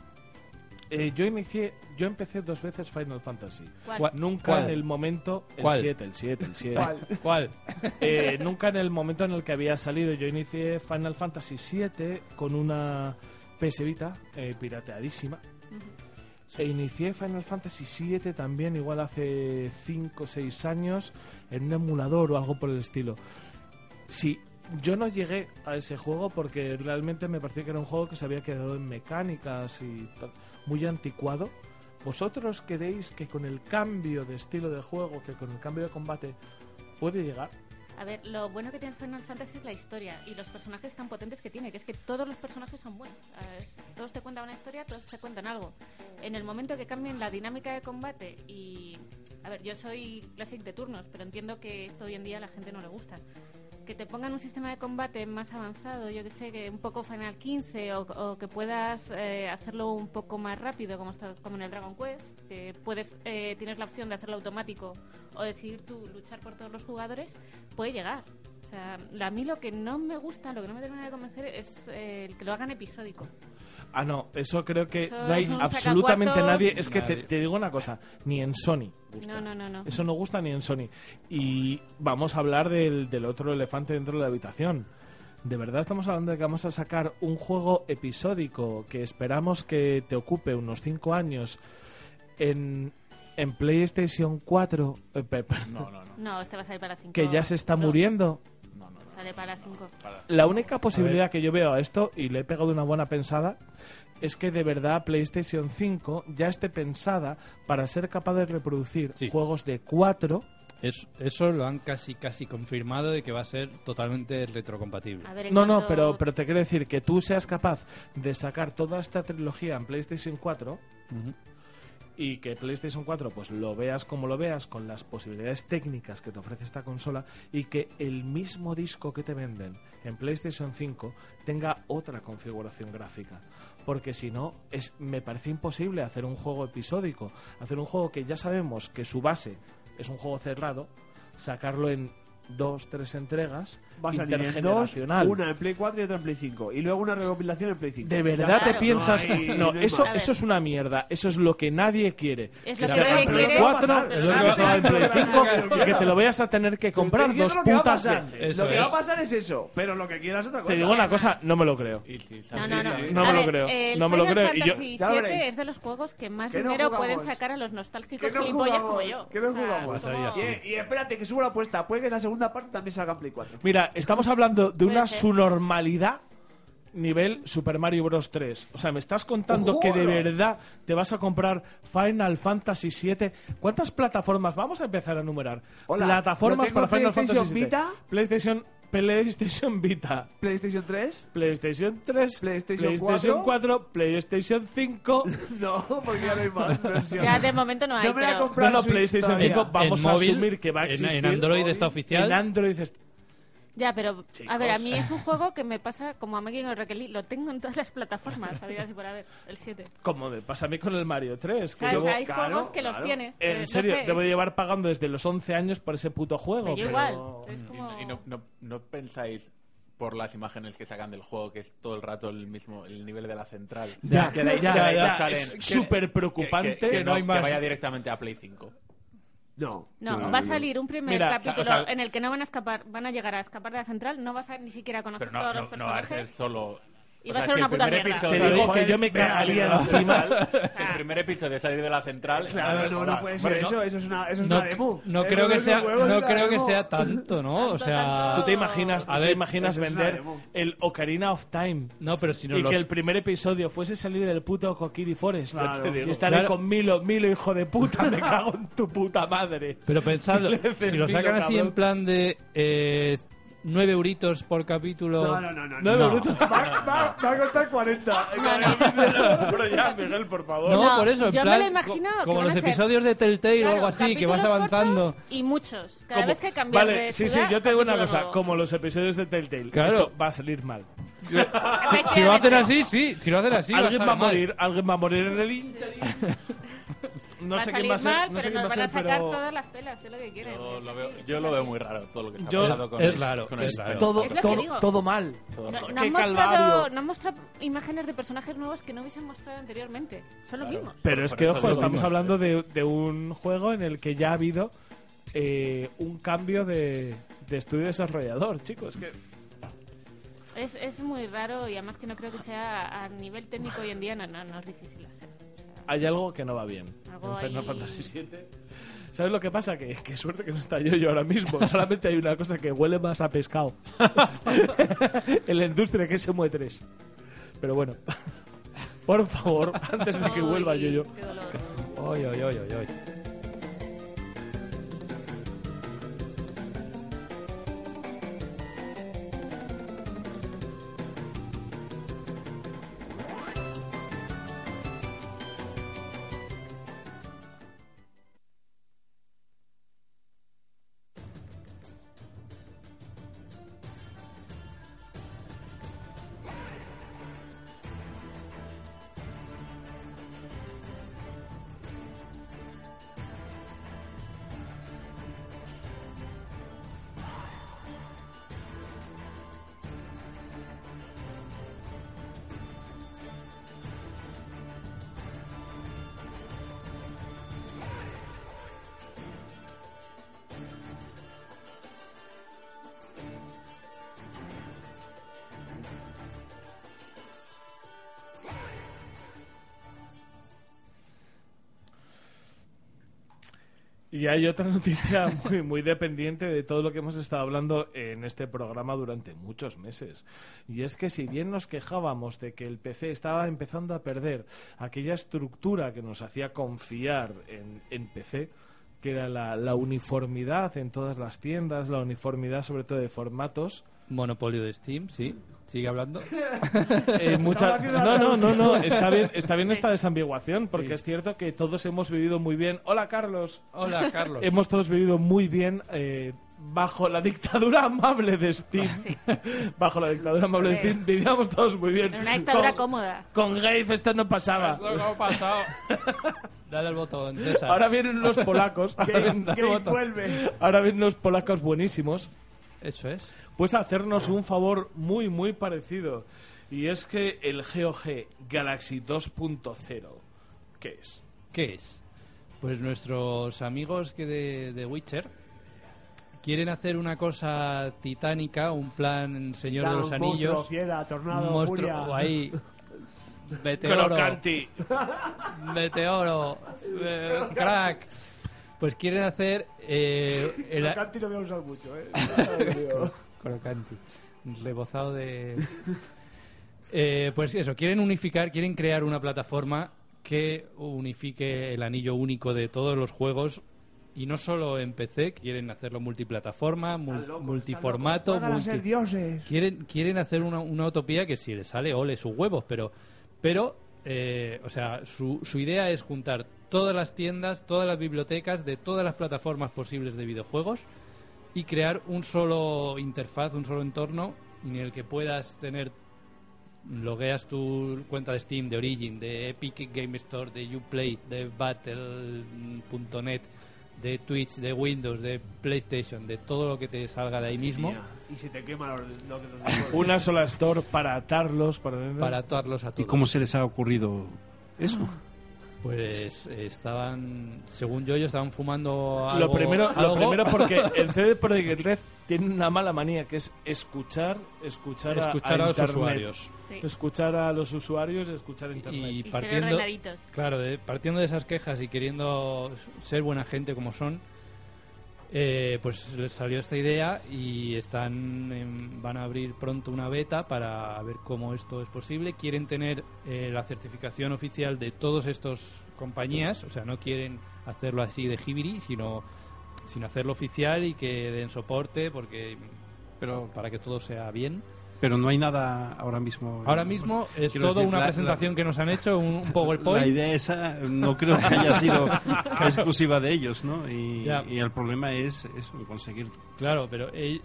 Eh, yo inicié, yo empecé dos veces Final Fantasy. ¿Cuál? ¿Cuál? Nunca ¿Cuál? en el momento. El ¿Cuál? 7, el 7, el 7. ¿Cuál? [LAUGHS] Eh, nunca en el momento en el que había salido. Yo inicié Final Fantasy 7 con una PS Vita eh, pirateadísima. E inicié Final Fantasy 7 también, igual hace 5 o 6 años, en un emulador o algo por el estilo. Sí, yo no llegué a ese juego porque realmente me parecía que era un juego que se había quedado en mecánicas y muy anticuado. ¿Vosotros creéis que con el cambio de estilo de juego, que con el cambio de combate, puede llegar? A ver, lo bueno que tiene Final Fantasy es la historia y los personajes tan potentes que tiene, que es que todos los personajes son buenos. Eh, todos te cuentan una historia, todos te cuentan algo. En el momento que cambien la dinámica de combate y... A ver, yo soy Classic de turnos, pero entiendo que esto hoy en día a la gente no le gusta. Que te pongan un sistema de combate más avanzado, yo que sé, que un poco Final 15 o, que puedas eh, hacerlo un poco más rápido, como, está- como en el Dragon Quest, que puedes, eh, tienes la opción de hacerlo automático o decidir tú luchar por todos los jugadores, puede llegar. Sea, a mí lo que no me gusta, lo que no me termina de convencer es eh, el que lo hagan episódico. Ah, no, eso creo que Eso no hay es un absolutamente sacacuartos. nadie. Es que te, Nadie. te digo una cosa, ni en Sony gusta. No, no, no, no. Eso no gusta ni en Sony. Y vamos a hablar del, del otro elefante dentro de la habitación. De verdad estamos hablando de que vamos a sacar un juego episódico que esperamos que te ocupe unos 5 años en, en PlayStation 4, eh, pe- pe- No, no, no. No, este va a salir para 5. que ya se está muriendo. No, no. Sale para 5. La única posibilidad que yo veo a esto, y le he pegado una buena pensada, es que de verdad PlayStation 5 ya esté pensada para ser capaz de reproducir Sí. juegos de 4 Es- eso lo han casi casi confirmado de que va a ser totalmente retrocompatible. A ver, en No, no, cuanto- pero, pero te quiero decir que tú seas capaz de sacar toda esta trilogía en PlayStation 4 Ujú. Y que PlayStation 4 pues lo veas como lo veas con las posibilidades técnicas que te ofrece esta consola y que el mismo disco que te venden en PlayStation 5 tenga otra configuración gráfica. Porque si no, es, me parece imposible hacer un juego episódico, hacer un juego que ya sabemos que su base es un juego cerrado, sacarlo en dos, tres entregas, Va a salir en dos, intergeneracional. una en Play 4 y otra en Play 5. Y luego una recopilación en Play 5. ¿De verdad te Claro. piensas? No hay- No, no hay eso, más. Eso es una mierda. Eso es lo que nadie quiere. Es que lo que sea nadie en Play quiere. 4, Pero que lo que va a sea en pasar. Play 5 y que te lo vayas a tener que comprar dos que putas veces. Eso Lo que es. va a pasar es eso. Pero lo que quieras es otra cosa. Te digo una cosa, no me lo creo. Y si No, no, no. No me A lo ver, creo, El no me lo Final creo, y yo- Fantasy Ya 7 veréis. es de los juegos que más Que no dinero jugamos. pueden sacar a los nostálgicos Que no gilipollas jugamos, como yo. que no O sea, jugamos. es como- así. Y, y espérate, que subo la apuesta. Puede que la segunda parte también salga en Play 4. Mira, estamos hablando de una subnormalidad nivel Super Mario Bros 3. O sea, me estás contando que de verdad te vas a comprar Final Fantasy 7. ¿Cuántas plataformas? Vamos a empezar a enumerar. Hola, plataformas yo tengo para Final PlayStation Fantasy 7. Vita. PlayStation PlayStation Vita, PlayStation 3. PlayStation 3, PlayStation 4, PlayStation 5. [LAUGHS] No, porque ya no hay más versiones. Ya de momento no hay, No me voy a pero... comprar No, no, Switch PlayStation todavía. 5 vamos En a móvil, asumir que va a en- existir. En Android está oficial. En Android est- Ya, pero a ver, a mí es un juego que me pasa como a Megan o Raquel, lo tengo en todas las plataformas, habidas y por haber, el 7. como me pasa a mí con el Mario 3. Que ¿Sabes? yo, Hay claro, juegos que los tienes. eh, en no serio, sé, debo es- llevar pagando desde los 11 años por ese puto juego. pero- igual. Es Y, como... no- y no, no- no pensáis por las imágenes que sacan del juego que es todo el rato el mismo el nivel de la central Ya, que de ahí- ya, ya, salen- es súper que- preocupante. que, que no no, hay que más. vaya directamente a Play 5 No. No, va a salir un primer Mira, capítulo o sea- en el que no van a escapar, van a llegar a escapar de la central, no vas a ni siquiera conocer pero no, todos no, los no va a ser personajes. solo Y o va a sea, ser si una puta mierda. Te digo que yo me cagaría no. encima. si el primer episodio es salir de la central Claro, no, no puede hombre, ser no. eso. Eso es una, eso es No, una demo. no Eso creo que sea, no creo que sea tanto, ¿no? O sea, tanto. ¿Tú te imaginas, A ver, te imaginas vender el Ocarina of Time? no, pero si no y los que el primer episodio fuese salir del puto Kokiri Forest. Claro. Ya te digo. y estar Claro. con Milo, Milo, hijo de puta, me [LAUGHS] cago en tu puta madre. Pero pensadlo, [LAUGHS] si lo sacan así en plan de eh, 9 euritos por capítulo. No, no, no. no, no. minutos. Va, va- va a contar 40. Pero [LAUGHS] ya, Miguel, por favor. No, No, por eso, en yo me plan, lo imagino co- como los episodios de Telltale o Claro, algo así, que vas avanzando. Y muchos. Cada Como- vez que cambias vale, de sí, sí, ciudad, yo te digo una cosa, nuevo. como los episodios de Telltale, Claro. esto va a salir mal. [LAUGHS] Si, si lo hacen así, sí. Si lo hacen así, alguien va va a salir mal. morir, alguien va a morir en el interim. [LAUGHS] No va sé a quién va a salir ser, mal, no sé pero quién va a nos van a ser, sacar pero todas las pelas, es lo que quieren. yo Es lo veo, es yo lo así. veo muy raro todo lo que está pasando con es el- raro, con es el- raro. todo, Es todo, todo mal. todo No, han mostrado, no han mostrado imágenes de personajes nuevos que no hubiesen mostrado anteriormente. Son los mismos. Pero es que, ojo, estamos hablando de, de un juego en el que ya ha habido eh, un cambio de, de estudio desarrollador, chicos. Que Es, es muy raro y además que no creo que sea a nivel técnico hoy en día, no, no, no es difícil hacer. Hay algo que no va bien Algo en Final ahí- Fantasy VII. ¿Sabes lo que pasa? Que, que suerte que no está yo, yo ahora mismo. [LAUGHS] Solamente hay una cosa que huele más a pescado. [LAUGHS] en la industria que es Mue3. Pero bueno. [LAUGHS] Por favor, antes de que vuelva yo, yo. qué dolor. Oy, oy, oy, Y hay otra [LAUGHS] noticia muy, muy dependiente de todo lo que hemos estado hablando en este programa durante muchos meses. Y es que si bien nos quejábamos de que el PC estaba empezando a perder aquella estructura que nos hacía confiar en, en PC, que era la, la uniformidad en todas las tiendas, la uniformidad sobre todo de formatos, Monopolio de Steam, sí. Sigue hablando. [LAUGHS] eh, mucha- No, no, no, no, está bien, está bien Sí. esta desambiguación, porque Sí. es cierto que todos hemos vivido muy bien. Hola, Carlos. Hola, Carlos. Hemos todos vivido muy bien eh, bajo la dictadura amable de Steam. Sí. [LAUGHS] bajo la dictadura amable de. Steam vivíamos todos muy bien. En una dictadura con, cómoda. con Gabe esto no pasaba. ¿Qué ha pasado? [LAUGHS] Dale al botón, César. Ahora vienen unos polacos. Ahora vienen, Que vuelve. ahora vienen unos polacos buenísimos. Eso es. Pues hacernos un favor muy, muy parecido. Y es que el GOG Galaxy 2.0, ¿qué es? ¿Qué es? Pues nuestros amigos que de, de Witcher quieren hacer una cosa titánica, un plan Señor de los Monstruo, Anillos, fiera, tornado, un monstruo ahí, meteoro, Crocanti. [LAUGHS] meteoro, eh, crack. Pues quieren hacer eh, el, Crocanti lo voy a usar mucho, ¿eh? [LAUGHS] Crocanti. Rebozado de. [LAUGHS] Eh, pues eso, quieren unificar, quieren crear una plataforma que unifique el anillo único de todos los juegos Y no solo en PC, quieren hacerlo multiplataforma, mul- locos, multiformato, multi- dioses. quieren quieren hacer una, una utopía que si les sale ole sus huevos, pero pero eh, o sea, su, su idea es juntar todas las tiendas, todas las bibliotecas de todas las plataformas posibles de videojuegos y crear un solo interfaz, un solo entorno en el que puedas tener logueas tu cuenta de Steam, de Origin, de Epic Game Store, de Uplay, de Battle.net, de Twitch, de Windows, de PlayStation, de todo lo que te salga de ahí mismo Y se te quema lo, lo que nos [LAUGHS] Una sola store para atarlos, para... para atarlos a ¿Y todos. cómo se les ha ocurrido eso? Pues eh, estaban, según yo, ellos estaban fumando algo. Lo primero, lo primero [LAUGHS] porque el CD Projekt Red tiene una mala manía que es escuchar, escuchar, a- Escuchar a los Internet. usuarios. Sí. Escuchar a los usuarios y escuchar a Internet. y partiendo, claro, de- partiendo de esas quejas y queriendo ser buena gente como son, eh, pues les salió esta idea y están van a abrir pronto una beta para ver cómo esto es posible. Quieren tener eh, la certificación oficial de todos estos compañías, o sea, no quieren hacerlo así de jibiri, sino sino hacerlo oficial y que den soporte porque Pero, para que todo sea bien. Pero no hay nada ahora mismo. Ahora mismo es Quiero todo decir, una la- presentación la- que nos han hecho, un, un PowerPoint. La idea esa no creo que haya sido [LAUGHS] exclusiva de ellos, ¿no? Y, y el problema es eso, conseguir. Claro, pero ell-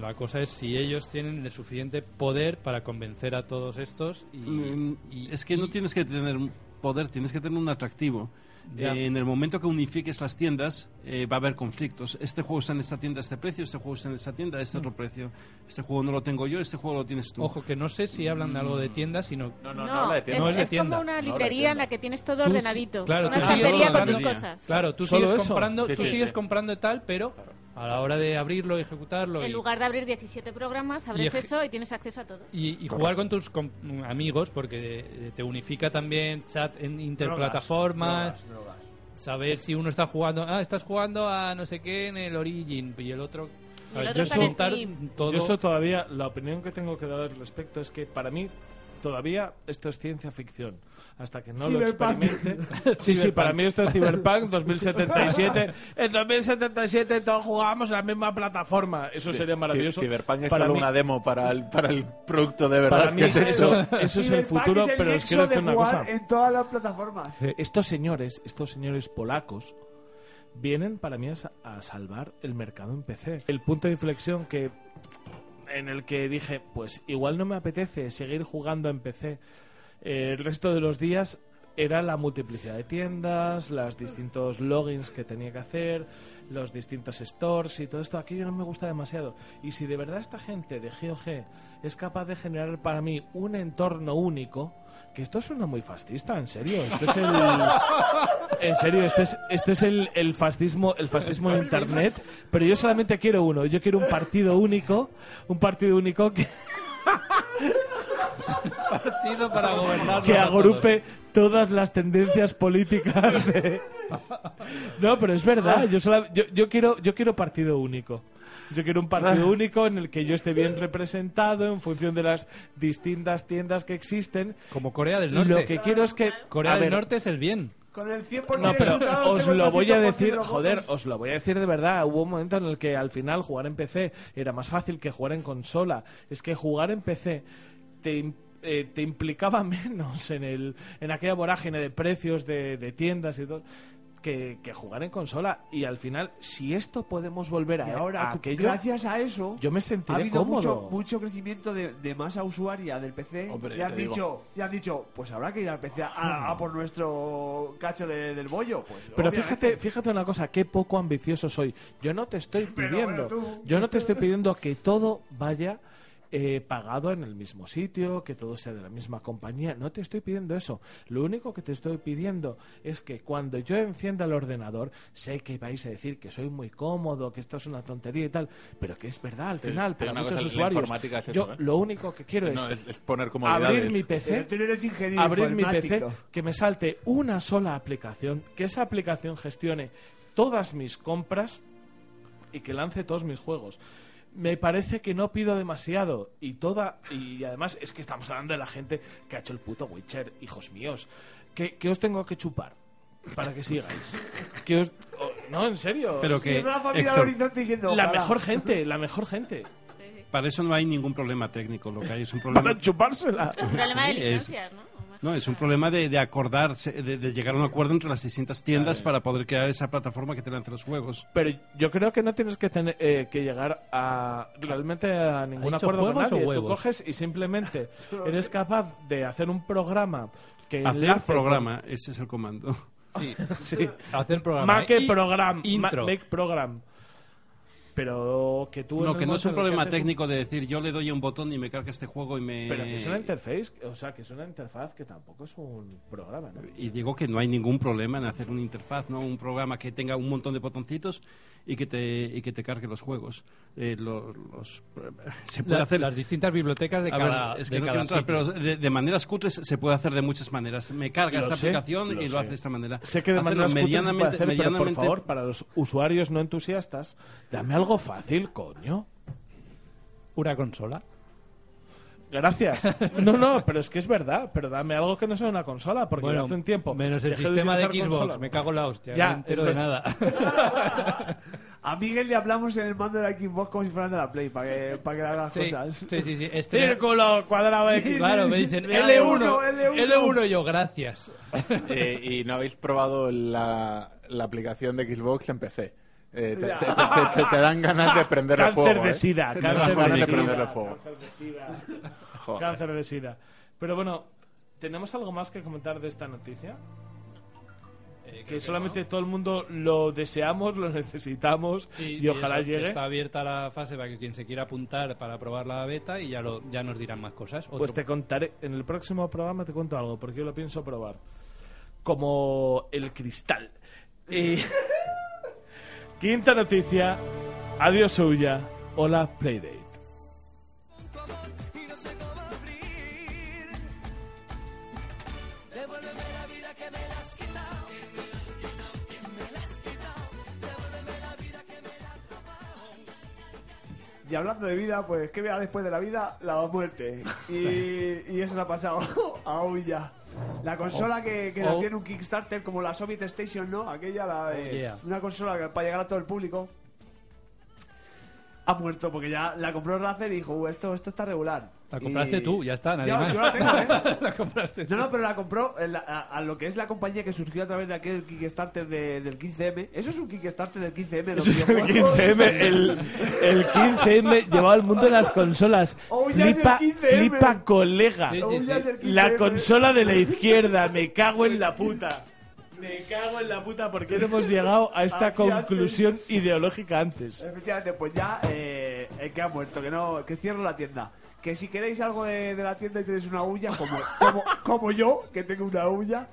la cosa es si ellos tienen el suficiente poder para convencer a todos estos y, Mm, y- es que no y- tienes que tener poder, tienes que tener un atractivo. Eh, en el momento que unifiques las tiendas, eh, va a haber conflictos. Este juego está en esta tienda a este precio, este juego está en esta tienda a este otro precio. Este juego no lo tengo yo, este juego lo tienes tú. Mm. Ojo, que no sé si hablan de algo de tienda, sino... No, no, no, No, habla de es, tienda. No es de es tienda. como una No de librería en la que tienes todo Tú- ordenadito. claro, una tú sigues estantería con tus comprando- cosas. Claro, tú ¿Solo sigues eso? comprando, Sí, tú sí, sigues sí. comprando tal, pero a la hora de abrirlo y ejecutarlo En y, lugar de abrir 17 programas, abres Y eso y tienes acceso a todo. y- y jugar con tus com- amigos, porque te unifica también chat en interplataformas, Drogas, drogas. saber si uno está jugando, ah, estás jugando a no sé qué en el Origin y el otro, Y el ¿sabes? otro está en Juntar Steam. todo. Yo eso todavía, la opinión que tengo que dar al respecto es que para mí todavía esto es ciencia ficción. Hasta que no Cyberpunk. lo experimente. [LAUGHS] sí, sí, para mí esto es Cyberpunk 2077. En 2077 todos jugamos en la misma plataforma. Eso sería maravilloso. Cyberpunk es Para solo mí- una demo para el, para el producto de verdad Para mí que es eso, eso. es el futuro, es el pero os quiero de decir una cosa. En todas las plataformas. Estos señores, estos señores polacos, vienen para mí a salvar el mercado en PC. El punto de inflexión que en el que dije, pues igual no me apetece seguir jugando en PC eh, el resto de los días era la multiplicidad de tiendas, los distintos logins que tenía que hacer, los distintos stores y todo esto. Aquello no me gusta demasiado. Y si de verdad esta gente de GOG es capaz de generar para mí un entorno único, que esto suena muy fascista, en serio. Esto es el. [LAUGHS] En serio, este es, este es el, el fascismo, el fascismo de internet. Pero yo solamente quiero uno. Yo quiero un partido único, un partido único que, [LAUGHS] partido para gobernar que agrupe todas las tendencias políticas de... No, pero es verdad, yo, sola- yo, yo quiero, yo quiero partido único. Yo quiero un partido único en el que yo esté bien representado en función de las distintas tiendas que existen. como Corea del Norte. Lo que quiero es que... Corea del Norte es el bien. Con el 100% No, pero os lo voy a 100% de decir, joder, os lo voy a decir de verdad. Hubo un momento en el que al final jugar en PC era más fácil que jugar en consola. Es que jugar en PC te, eh, te implicaba [LAUGHS] menos en, el, en aquella vorágine de precios de, de tiendas y todo. Que, que jugar en consola y al final si esto podemos volver a, Y ahora, a aquello gracias a eso, yo me ha sentiré habido cómodo mucho, mucho crecimiento de, de masa usuaria del PC Hombre, y han digo. dicho y han dicho pues habrá que ir al PC a, a por nuestro cacho de- del bollo pues Pero obviamente. fíjate, fíjate una cosa, qué poco ambicioso soy. Yo no te estoy [LAUGHS] Pero pidiendo, bueno, tú- yo no te estoy pidiendo que todo vaya eh, pagado en el mismo sitio, que todo sea de la misma compañía. No te estoy pidiendo eso. Lo único que te estoy pidiendo es que cuando yo encienda el ordenador, sé que vais a decir que soy muy cómodo, que esto es una tontería y tal, pero que es verdad al final te para muchos cosa, usuarios. informática es eso, yo ¿eh? lo único que quiero No, es, poner abrir mi PC abrir mi PC, que me salte una sola aplicación, que esa aplicación gestione todas mis compras y que lance todos mis juegos. Me parece que no pido demasiado y toda y además es que estamos hablando de la gente que ha hecho el puto Witcher, hijos míos. ¿Qué, qué os tengo que chupar para que sigáis? ¿Qué os- o- No, en serio. Pero que, Héctor, diciendo... La mejor gente, la mejor gente. para eso no hay ningún problema técnico. Lo que hay es un [LAUGHS] problema. Para chupársela. Problema de licencias, ¿no? No, es un problema de, de acordarse, de, de llegar a un acuerdo entre las distintas tiendas para poder crear esa plataforma que te lance los juegos. Pero yo creo que no tienes que tener eh, que llegar a realmente a ningún ¿Ha dicho acuerdo con nadie. Tú coges y simplemente [LAUGHS] eres capaz de hacer un programa que Hacer enlace programa, ese es el comando. Sí. [LAUGHS] sí. Hacer programa. Make Y- program, Intro. ma- make program. Pero que tú No, que no es un problema un- técnico de decir yo le doy un botón y me carga este juego y me... Pero que es una interface, o sea, que es una interfaz que tampoco es un programa, ¿no? Y digo que no hay ningún problema en hacer una interfaz, ¿no? Un programa que tenga un montón de botoncitos y que te, y que te cargue los juegos. Eh, lo- los, [LAUGHS] se puede La- hacer... las distintas bibliotecas de A ver, cada, es que de no cada entrar, pero de, de maneras cutres se puede hacer de muchas maneras. Me carga Lo esta sé, aplicación lo y sé. lo hace de esta manera. Sé que de Hacerlo medianamente, se puede hacer, pero por medianamente- favor, para los usuarios no entusiastas, dame algo fácil, coño. Una consola. Gracias. No, no, pero es que es verdad. Pero dame algo que no sea una consola, porque Bueno, hace un tiempo. Menos el sistema de utilizar Xbox. consola. Me cago en la hostia. Ya, no entero de verdad. nada. [LAUGHS] A Miguel le hablamos en el mando de la Xbox como si fueran de la Play, para que, para que haga las Sí, cosas. sí, sí. sí. Este- Círculo, cuadrado X. Claro, me dicen L1, L1, L1. L1 yo, gracias. Eh, y no habéis probado la, la aplicación de Xbox en PC. Eh, te, te- te- te- te dan ganas de prenderle Cáncer fuego. de ¿eh? sida. Te Cáncer de ganas de sida. prenderle fuego. Cáncer de sida. [LAUGHS] Joder. Cáncer de sida. Pero bueno, ¿tenemos algo más que comentar de esta noticia? que solamente todo el mundo lo deseamos, lo necesitamos Sí, y ojalá eso, llegue. Está abierta la fase para que quien se quiera apuntar para probar la beta y ya, lo, ya nos dirán más cosas. Pues Otro- te contaré, en el próximo programa te cuento algo, porque yo lo pienso probar. Como el cristal. Y... [LAUGHS] Quinta noticia. Adiós Ouya. Hola Playdate. Y hablando de vida, pues ¿qué vea después de la vida? La muerte. Y, [LAUGHS] y eso le ha pasado a Ouya. La consola que, que nació en un Kickstarter como la Soviet Station, ¿no? Aquella, la de, Oh, yeah. una consola que para llegar a todo el público. Ha muerto porque ya la compró Razer y dijo, "Uh, esto, esto está regular. La compraste Y- tú, ya está, nadie más. yo la tengo, ¿eh? [LAUGHS] la compraste tú. No, no, pero la compró la- a, a lo que es la compañía que surgió a través de aquel Kickstarter de- del 15M. Eso es un Kickstarter del 15M. los Eso es el videojuegos. 15M. El, el [LAUGHS] 15M llevado al mundo de las consolas. [LAUGHS] Oh, Flipa, 15M. flipa colega. Sí, sí, sí. La 15M. consola de la izquierda. Me cago en la puta. Me cago en la puta porque no hemos llegado a esta Aquí antes. conclusión ideológica antes. Efectivamente, pues ya eh, el que ha muerto, que no, que cierro la tienda. Que si queréis algo de, de la tienda y tenéis una huya, como, como, como yo, que tengo una huya,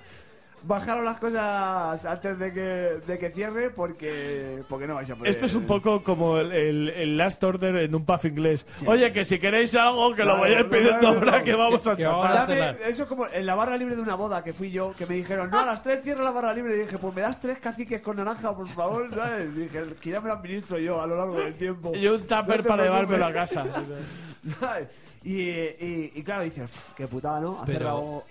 bajaros las cosas antes de que, de que cierre porque, porque no vais a poder. Esto es un poco como el, el- el last order en un pub inglés. Oye, que si queréis algo, que lo Claro, vayáis pidiendo no, no, ahora no. que vamos a chapar. Eso es como en la barra libre de una boda que fui yo, que me dijeron, no, a las tres cierra la barra libre. Y dije, pues me das tres caciques con naranja, por favor. ¿sabes? Y dije, que ya me lo administro yo a lo largo del tiempo. Y un tupper para llevármelo a casa. [LAUGHS] ¿Sabes? Y, y, y claro, dices, "Uf, qué putada, ¿no? Ha Pero-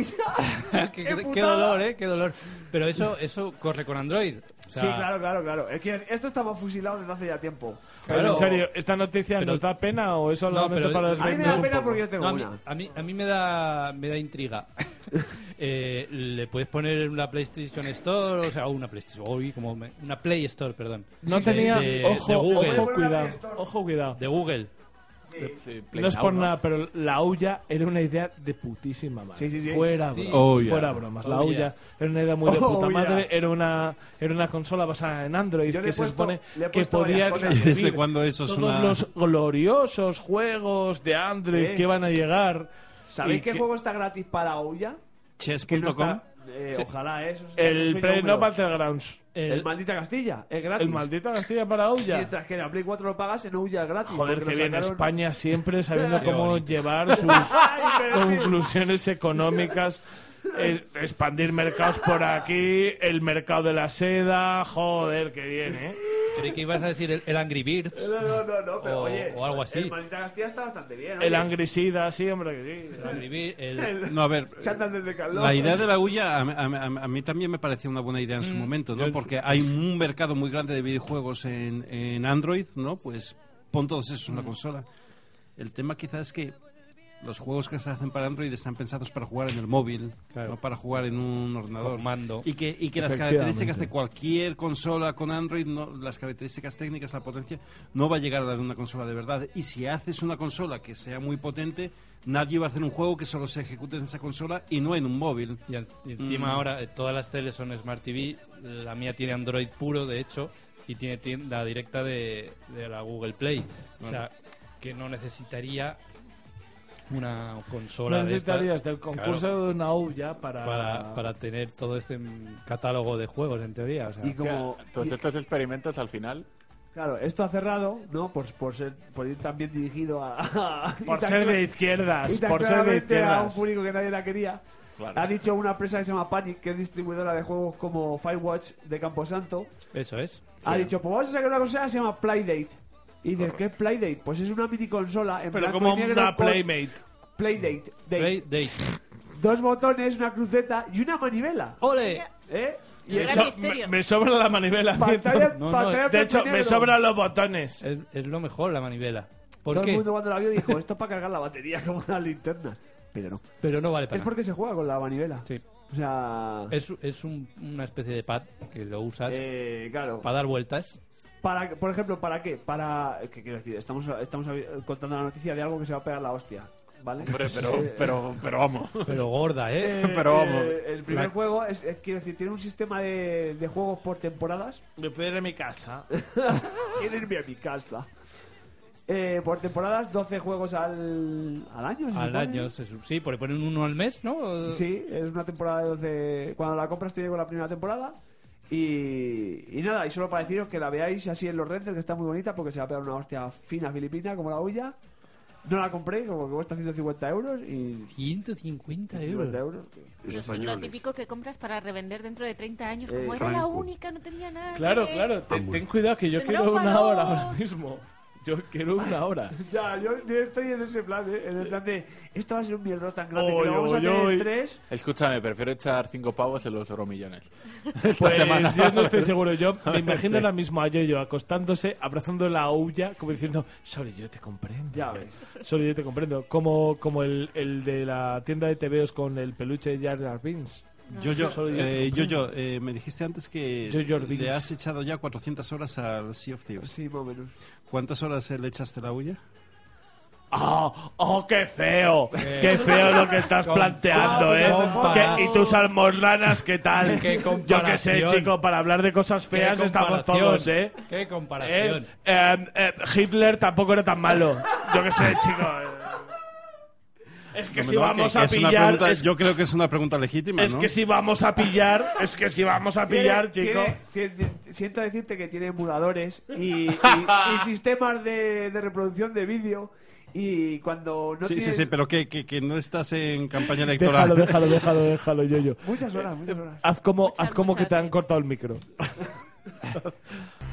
ya. [LAUGHS] qué, ¡Qué qué putada! dolor, eh, qué dolor. Pero eso, eso corre con Android. O sea, sí, claro, claro, claro. Es que esto estaba fusilado desde hace ya tiempo. Pero Claro. en serio, ¿esta noticia Pero- nos da pena o es solamente pero- para A A mí me da pena poco? porque yo tengo No, a, mí, una. a, mí, a mí me da, me da intriga. [LAUGHS] Eh, le puedes poner una PlayStation Store, o sea, una PlayStation, como me- una Play Store, perdón. No tenía... de- ojo, de Google. ojo, Google. cuidado. Ojo, cuidado. De Google. Sí, Play No es por ¿no? nada, pero la Ouya era una idea de putísima madre. Sí, sí, sí. Fuera Sí. bromas. Ouya. Fuera bromas. La Ouya. Ouya era una idea muy de [LAUGHS] puta Ouya. madre. Era una, era una consola basada en Android que se supone que podía ¿Desde [LAUGHS] cuándo eso es todos una- los gloriosos juegos de Android que van a llegar. ¿Sabéis qué que- juego está gratis para Ouya? No Chess.com. está- eh, Sí. Ojalá eso. es El Play. No Battlegrounds. El, El- maldita Castilla, es gratis. El maldito Castilla para Ouya. Mientras que la Play 4 lo pagas, en Ouya gratis. Joder, que bien sacaron- España siempre [LAUGHS] sabiendo cómo llevar [LAUGHS] sus que- conclusiones económicas, eh, expandir mercados por aquí, el mercado de la seda, joder, qué bien, ¿eh? Creí que ibas a decir el, el Angry Birds. No, no, no, no, pero O- oye. o algo así. El Maldita Castilla está bastante bien. El oye. angrisida, sí, hombre, que sí. El Angry Birds, el- El No, a ver, del Decathlon. La idea de la huya a, mí- a mí- a mí también me parecía una buena idea en su Mm, momento, ¿no? Porque hay un mercado muy grande de videojuegos en, en Android, ¿no? Pues pon todos esos en la consola. El tema quizás es que los juegos que se hacen para Android están pensados para jugar en el móvil, Claro. no para jugar en un ordenador. Con mando. Y que, y que las características de cualquier consola con Android, no, las características técnicas, la potencia, no va a llegar a la de una consola de verdad. Y si haces una consola que sea muy potente, nadie va a hacer un juego que solo se ejecute en esa consola y no en un móvil. Y, en- y encima Mm. ahora eh, todas las teles son Smart TV. La mía tiene Android puro, de hecho, y tiene tienda directa de, de la Google Play. O sea, que no necesitaría una consola No de necesitarías del concurso de una U ya para... para, para tener todo este catálogo de juegos, en teoría. O sea, Y como. Todos y- estos experimentos al final claro, esto ha cerrado, ¿no? Por, por, ser, por ir también dirigido a. a- Por ser de izquierdas, por ser de claramente a un izquierdas. público que nadie la quería. Claro. Ha dicho una empresa que se llama Panic, que es distribuidora de juegos como Firewatch de Camposanto. eso es. Ha dicho, pues vamos a sacar una consola que se llama Playdate. Y dices, ¿qué es Playdate? Pues es una mini consola en Pero blanco como y negro una con Playmate. Playdate. Date. Play Date. Dos botones, una cruceta y una manivela. ¡Ole! ¿Eh? Y Me, Gran so- misterio. me- me sobra la manivela. pantalla, No, no, pantalla De hecho, y me negro. sobran los botones. Es, es lo mejor la manivela. ¿Por Todo qué? el mundo cuando la vio dijo, [LAUGHS] esto es para cargar la batería como una linterna. Pero no. Pero no vale para Es nada. porque se juega con la manivela. Sí. O sea... Es, es un- una especie de pad que lo usas eh, claro. para dar vueltas. Para, por ejemplo, ¿para qué? Para... ¿Qué quiero decir? Estamos, estamos contando la noticia de algo que se va a pegar la hostia. ¿Vale? Hombre, pero, Eh, pero, pero vamos. Pero gorda, ¿eh? eh, [LAUGHS] pero vamos. eh, el primer La- juego es, es- quiero decir, tiene un sistema de, de juegos por temporadas. Me puedo ir a mi casa. [LAUGHS] Quiero irme a mi casa. Eh, por temporadas, 12 juegos al, al año. se Al año, se sí, porque ponen uno al mes, ¿no? Sí, es una temporada de 12. Cuando la compras, te llevo la primera temporada. Y, y nada, y solo para deciros que la veáis así en los renders, que está muy bonita, porque se va a pegar una hostia fina filipina como la olla. No la compré, como que cuesta 150 euros y. 150 150 euros. euros. Lo- Lo típico que compras para revender dentro de 30 años. Eh, Como era la única, no tenía nada. Claro, claro. Ten, ten cuidado que yo quiero un una hora ahora mismo. Yo quiero una hora. [LAUGHS] Ya, yo, yo estoy en ese plan, ¿eh? en el plan de. Esto va a ser un mierdo tan grande Oy, que lo vamos a oy, tener oy. en tres. Escúchame, prefiero echar cinco pavos en los euromillones. [LAUGHS] Esta Pues semana. yo no estoy seguro. Yo [LAUGHS] me imagino ahora mismo a Yoyo acostándose, abrazando la olla, como diciendo, Sorry, yo te comprendo. Ya ves. Sorry, yo te comprendo. Como, como el, el de la tienda de TVOs con el peluche de Jar Jar Binks. Yo, yo, Solo yo te eh, yo, yo, eh, me dijiste antes que Yo, yo, le has echado ya 400 horas al Sea of Thieves. Sí, más o menos. ¿Cuántas horas eh, le echaste la huya? ¡Oh, oh, qué feo! ¡Qué feo lo que estás planteando, eh! ¿Qué- ¿Y tus almorranas qué tal? Qué Yo qué sé, chico, para hablar de cosas feas estamos todos, ¿eh? Qué Eh, comparación. eh, eh, Hitler tampoco era tan malo. Yo qué sé, chico. Es que si vamos que- a que es una pillar... pregunta- es, Yo creo que es una pregunta legítima, es ¿no? que si vamos a pillar... Es que si vamos a pillar, Tiene- chico... tiene- tiene- siento decirte que tiene emuladores y, y- y sistemas de, de reproducción de vídeo. Y cuando no sí, sí, tienes sí, pero que, que, que no estás en campaña electoral. Déjalo, déjalo, déjalo, déjalo, yo, yo. muchas horas, muchas horas. Haz como, Muchas, haz como que te han cortado el micro. [LAUGHS]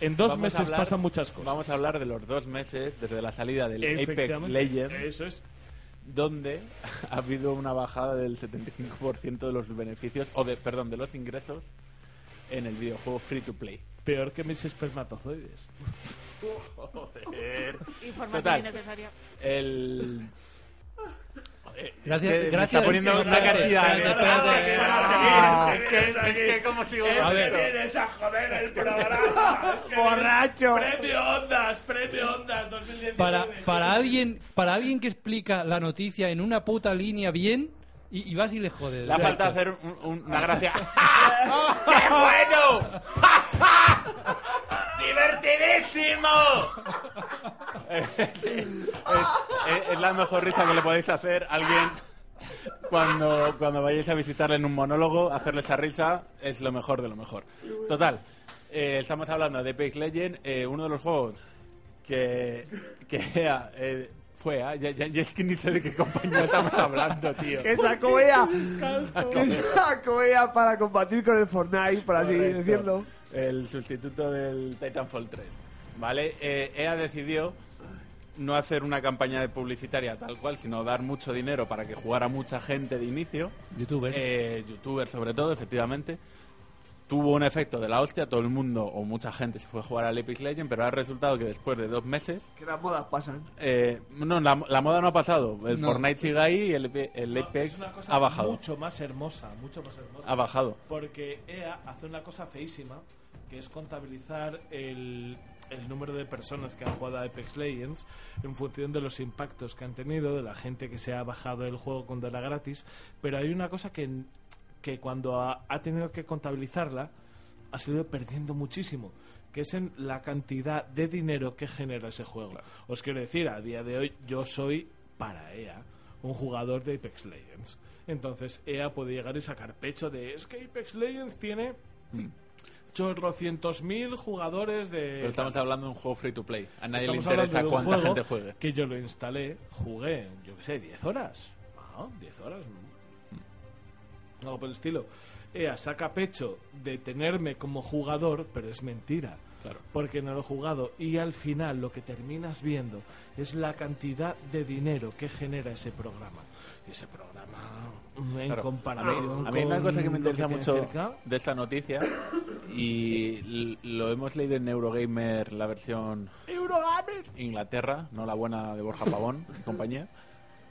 En dos Vamos meses hablar- pasan muchas cosas. Vamos a hablar de los dos meses desde la salida del Apex. Legends, Eso es. donde [LAUGHS] ha habido una bajada del 75% de los beneficios, o de, perdón, de los ingresos en el videojuego free to play. Peor que mis espermatozoides. [LAUGHS] Joder. Información Total. innecesaria. El. Gracias, Es que gracias. está poniendo es que- una cantidad. de- espérate. Es que, es que, ¿cómo sigo A ver. Vienes a joder el programa. ¡Borracho! Premio Ondas, premio Ondas 2019. Para, para, alguien, para alguien que explica la noticia en una puta línea bien y, y vas y le jodes. Le ha faltado hacer un- un- una gracia. [LAUGHS] ¡Qué bueno! [LAUGHS] ¡Divertidísimo! [LAUGHS] es, es- es la mejor risa que le podéis hacer a alguien cuando, cuando vayáis a visitarle en un monólogo. Hacerle esa risa es lo mejor de lo mejor. Total, eh, estamos hablando de Apex Legends, eh, uno de los juegos que, que eh, Fue EA, ya, ya, ya es que ni sé de qué compañía estamos hablando, tío. Que sacó EA. Que sacó EA para combatir con el Fortnite, por así Correcto. decirlo. El sustituto del Titanfall 3. ¿Vale? Eh, EA decidió no hacer una campaña de publicitaria tal cual, sino dar mucho dinero para que jugara mucha gente de inicio. Youtubers. Eh, youtubers sobre todo, efectivamente. Tuvo un efecto de la hostia, todo el mundo o mucha gente se fue a jugar al Epic Legend, pero ha resultado que después de dos meses Que las modas pasan. eh, no, la, la moda no ha pasado. El No. Fortnite sigue ahí y el, el No, Apex es una cosa ha bajado. mucho más hermosa, mucho más hermosa. Ha bajado. Porque EA hace una cosa feísima, que es contabilizar el, el número de personas que han jugado a Apex Legends en función de los impactos que han tenido, de la gente que se ha bajado el juego cuando era gratis. Pero hay una cosa que, que cuando ha, ha tenido que contabilizarla, ha sido perdiendo muchísimo que es en la cantidad de dinero que genera ese juego. Os quiero decir, a día de hoy yo soy para EA un jugador de Apex Legends. Entonces EA puede llegar y sacar pecho de es que Apex Legends tiene chorrocientos mil jugadores de... Pero estamos hablando de un juego free to play. A nadie Estamos le interesa cuánta gente juegue. Que yo lo instalé, jugué, yo qué sé, 10 horas. Ah, 10 horas. Algo por el estilo. EA saca pecho de tenerme como jugador, pero es mentira. Claro. Porque no lo he jugado. Y al final lo que terminas viendo es la cantidad de dinero que genera ese programa. Y ese programa, mm, en Claro. comparación A mí hay una cosa que me interesa tiene mucho cerca, de esta noticia y lo hemos leído en Eurogamer, la versión Inglaterra, no la buena de Borja Pavón y compañía,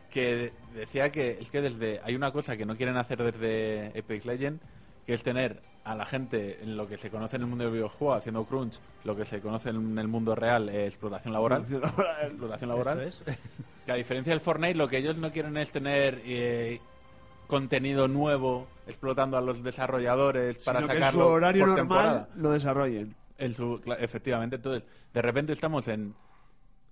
que decía que es que desde hay una cosa que no quieren hacer desde Epic Legend, que es tener a la gente en lo que se conoce en el mundo del videojuego haciendo crunch, lo que se conoce en el mundo real eh, explotación laboral, explotación laboral. Es. [LAUGHS] Que a diferencia del Fortnite, lo que ellos no quieren es tener eh, contenido nuevo explotando a los desarrolladores para Sino que en sacarlo su horario por normal temporada. lo desarrollen. En su- efectivamente, entonces, de repente estamos en,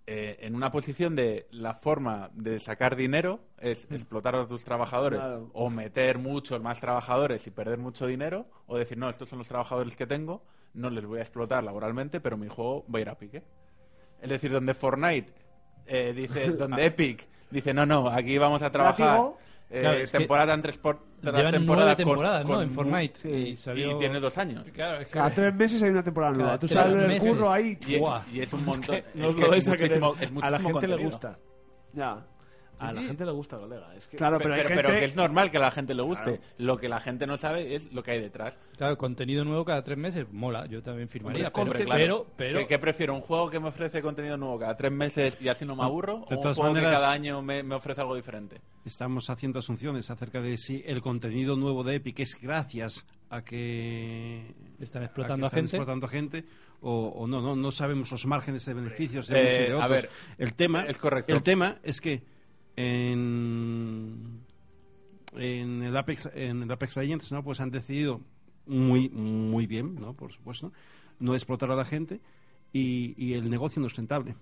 eh, en una posición de la forma de sacar dinero es explotar a tus trabajadores Claro. o meter muchos más trabajadores y perder mucho dinero o decir, no, estos son los trabajadores que tengo, no les voy a explotar laboralmente, pero mi juego va a ir a pique. Es decir, donde Fortnite eh, dice, [LAUGHS] donde Epic dice, no, no, aquí vamos a trabajar Látigo. Eh, Claro, es que temporada en tres por- tras Llevan temporada nueve con- temporadas, ¿no? con En Fortnite. Sí. Y, salió... y tiene dos años. Claro, es que... Cada tres meses hay una temporada nueva. Cada Tú tres sabes el meses. curro ahí. Y, es un montón. es que es a creer. muchísimo- es a la gente le gusta. Ya. A la gente le gusta, colega. Es que Claro, Pero, pero, hay que es normal que a la gente le guste. Lo que la gente no sabe es lo que hay detrás. Claro, contenido nuevo cada tres meses, mola, yo también firmaría. Hombre, pero, claro. pero, pero- ¿Qué, qué prefiero? ¿Un juego que me ofrece contenido nuevo cada tres meses y así no me aburro? De ¿O un juego maneras- que cada año me, me ofrece algo diferente? Estamos haciendo asunciones acerca de si el contenido nuevo de Epic es gracias a que Están explotando a, a que están gente. explotando gente o, o no, no no sabemos los márgenes de beneficios de Eh, unos y de a otros. ver, el tema es correcto. El tema es que en en el Apex en el Apex Legends no pues han decidido muy muy bien no por supuesto no explotar a la gente y, y el negocio no es rentable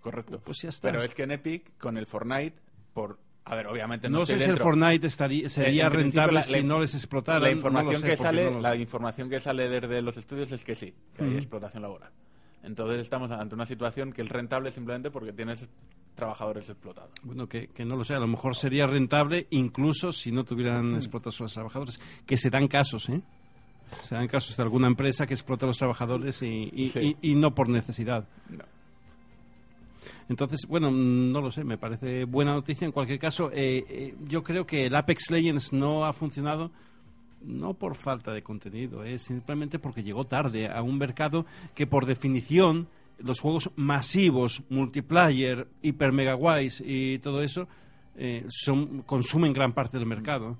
Correcto. Pues ya está. Pero es que en Epic, con el Fortnite, por... A ver, obviamente no, no sé si el. Fortnite estaría, sería En principio, rentable la- si la no les explotaran. La información que sale, no la información que sale desde los estudios es que sí, que hay explotación laboral. Entonces estamos ante una situación que es rentable simplemente porque tienes trabajadores explotados. Bueno, que, que no lo sé, a lo mejor sería rentable incluso si no tuvieran explotados a los trabajadores. Que se dan casos, ¿eh? Se dan casos de alguna empresa que explota a los trabajadores y, y- Sí. y- y no por necesidad. No. Entonces, bueno, no lo sé, me parece buena noticia. En cualquier caso, eh, eh, yo creo que el Apex Legends no ha funcionado no por falta de contenido, es simplemente porque llegó tarde a un mercado que por definición los juegos masivos, multiplayer, hiper mega guays y todo eso eh, son, consumen gran parte del mercado.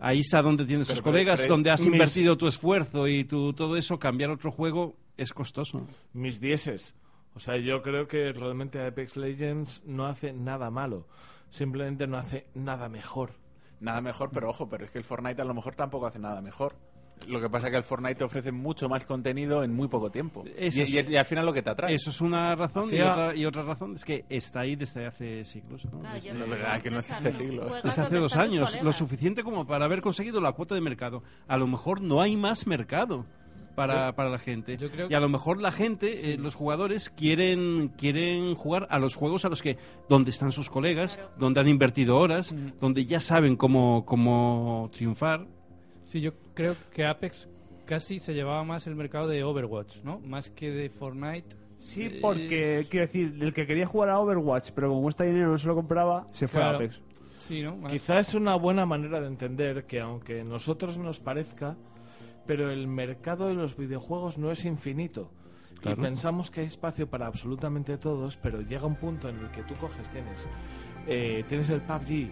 Ahí es a donde tienes Pero- tus pero- colegas, pero- donde has mis- invertido tu esfuerzo y tu, todo eso, cambiar otro juego es costoso. mis dieces. O sea, yo creo que realmente Apex Legends no hace nada malo. Simplemente no hace nada mejor. Nada mejor, pero ojo, pero es que el Fortnite a lo mejor tampoco hace nada mejor. Lo que pasa es que el Fortnite te ofrece mucho más contenido en muy poco tiempo. Eso y, es- y es- y al final lo que te atrae. Eso es una razón y, otra, y otra razón es que está ahí desde hace siglos. ¿no? Claro, Desde- yo verdad que no francesa, hace siglos. Desde hace dos años, lo suficiente como para haber conseguido la cuota de mercado. A lo mejor no hay más mercado, para, para la gente. Yo creo Y a lo mejor la gente, eh, los jugadores, quieren, quieren jugar a los juegos a los que donde están sus colegas, donde han invertido horas, donde ya saben cómo, cómo triunfar. Sí, yo creo que Apex casi se llevaba más el mercado de Overwatch, ¿no? Más que de Fortnite. Sí, porque, quiero decir, el que quería jugar a Overwatch, pero como cuesta dinero no se lo compraba, se fue Claro. a Apex. Sí, ¿no? Más- Quizá es una buena manera de entender que aunque a nosotros nos parezca, pero el mercado de los videojuegos no es infinito. Claro. Y pensamos que hay espacio para absolutamente todos, pero llega un punto en el que tú coges, tienes, eh, tienes el PUBG,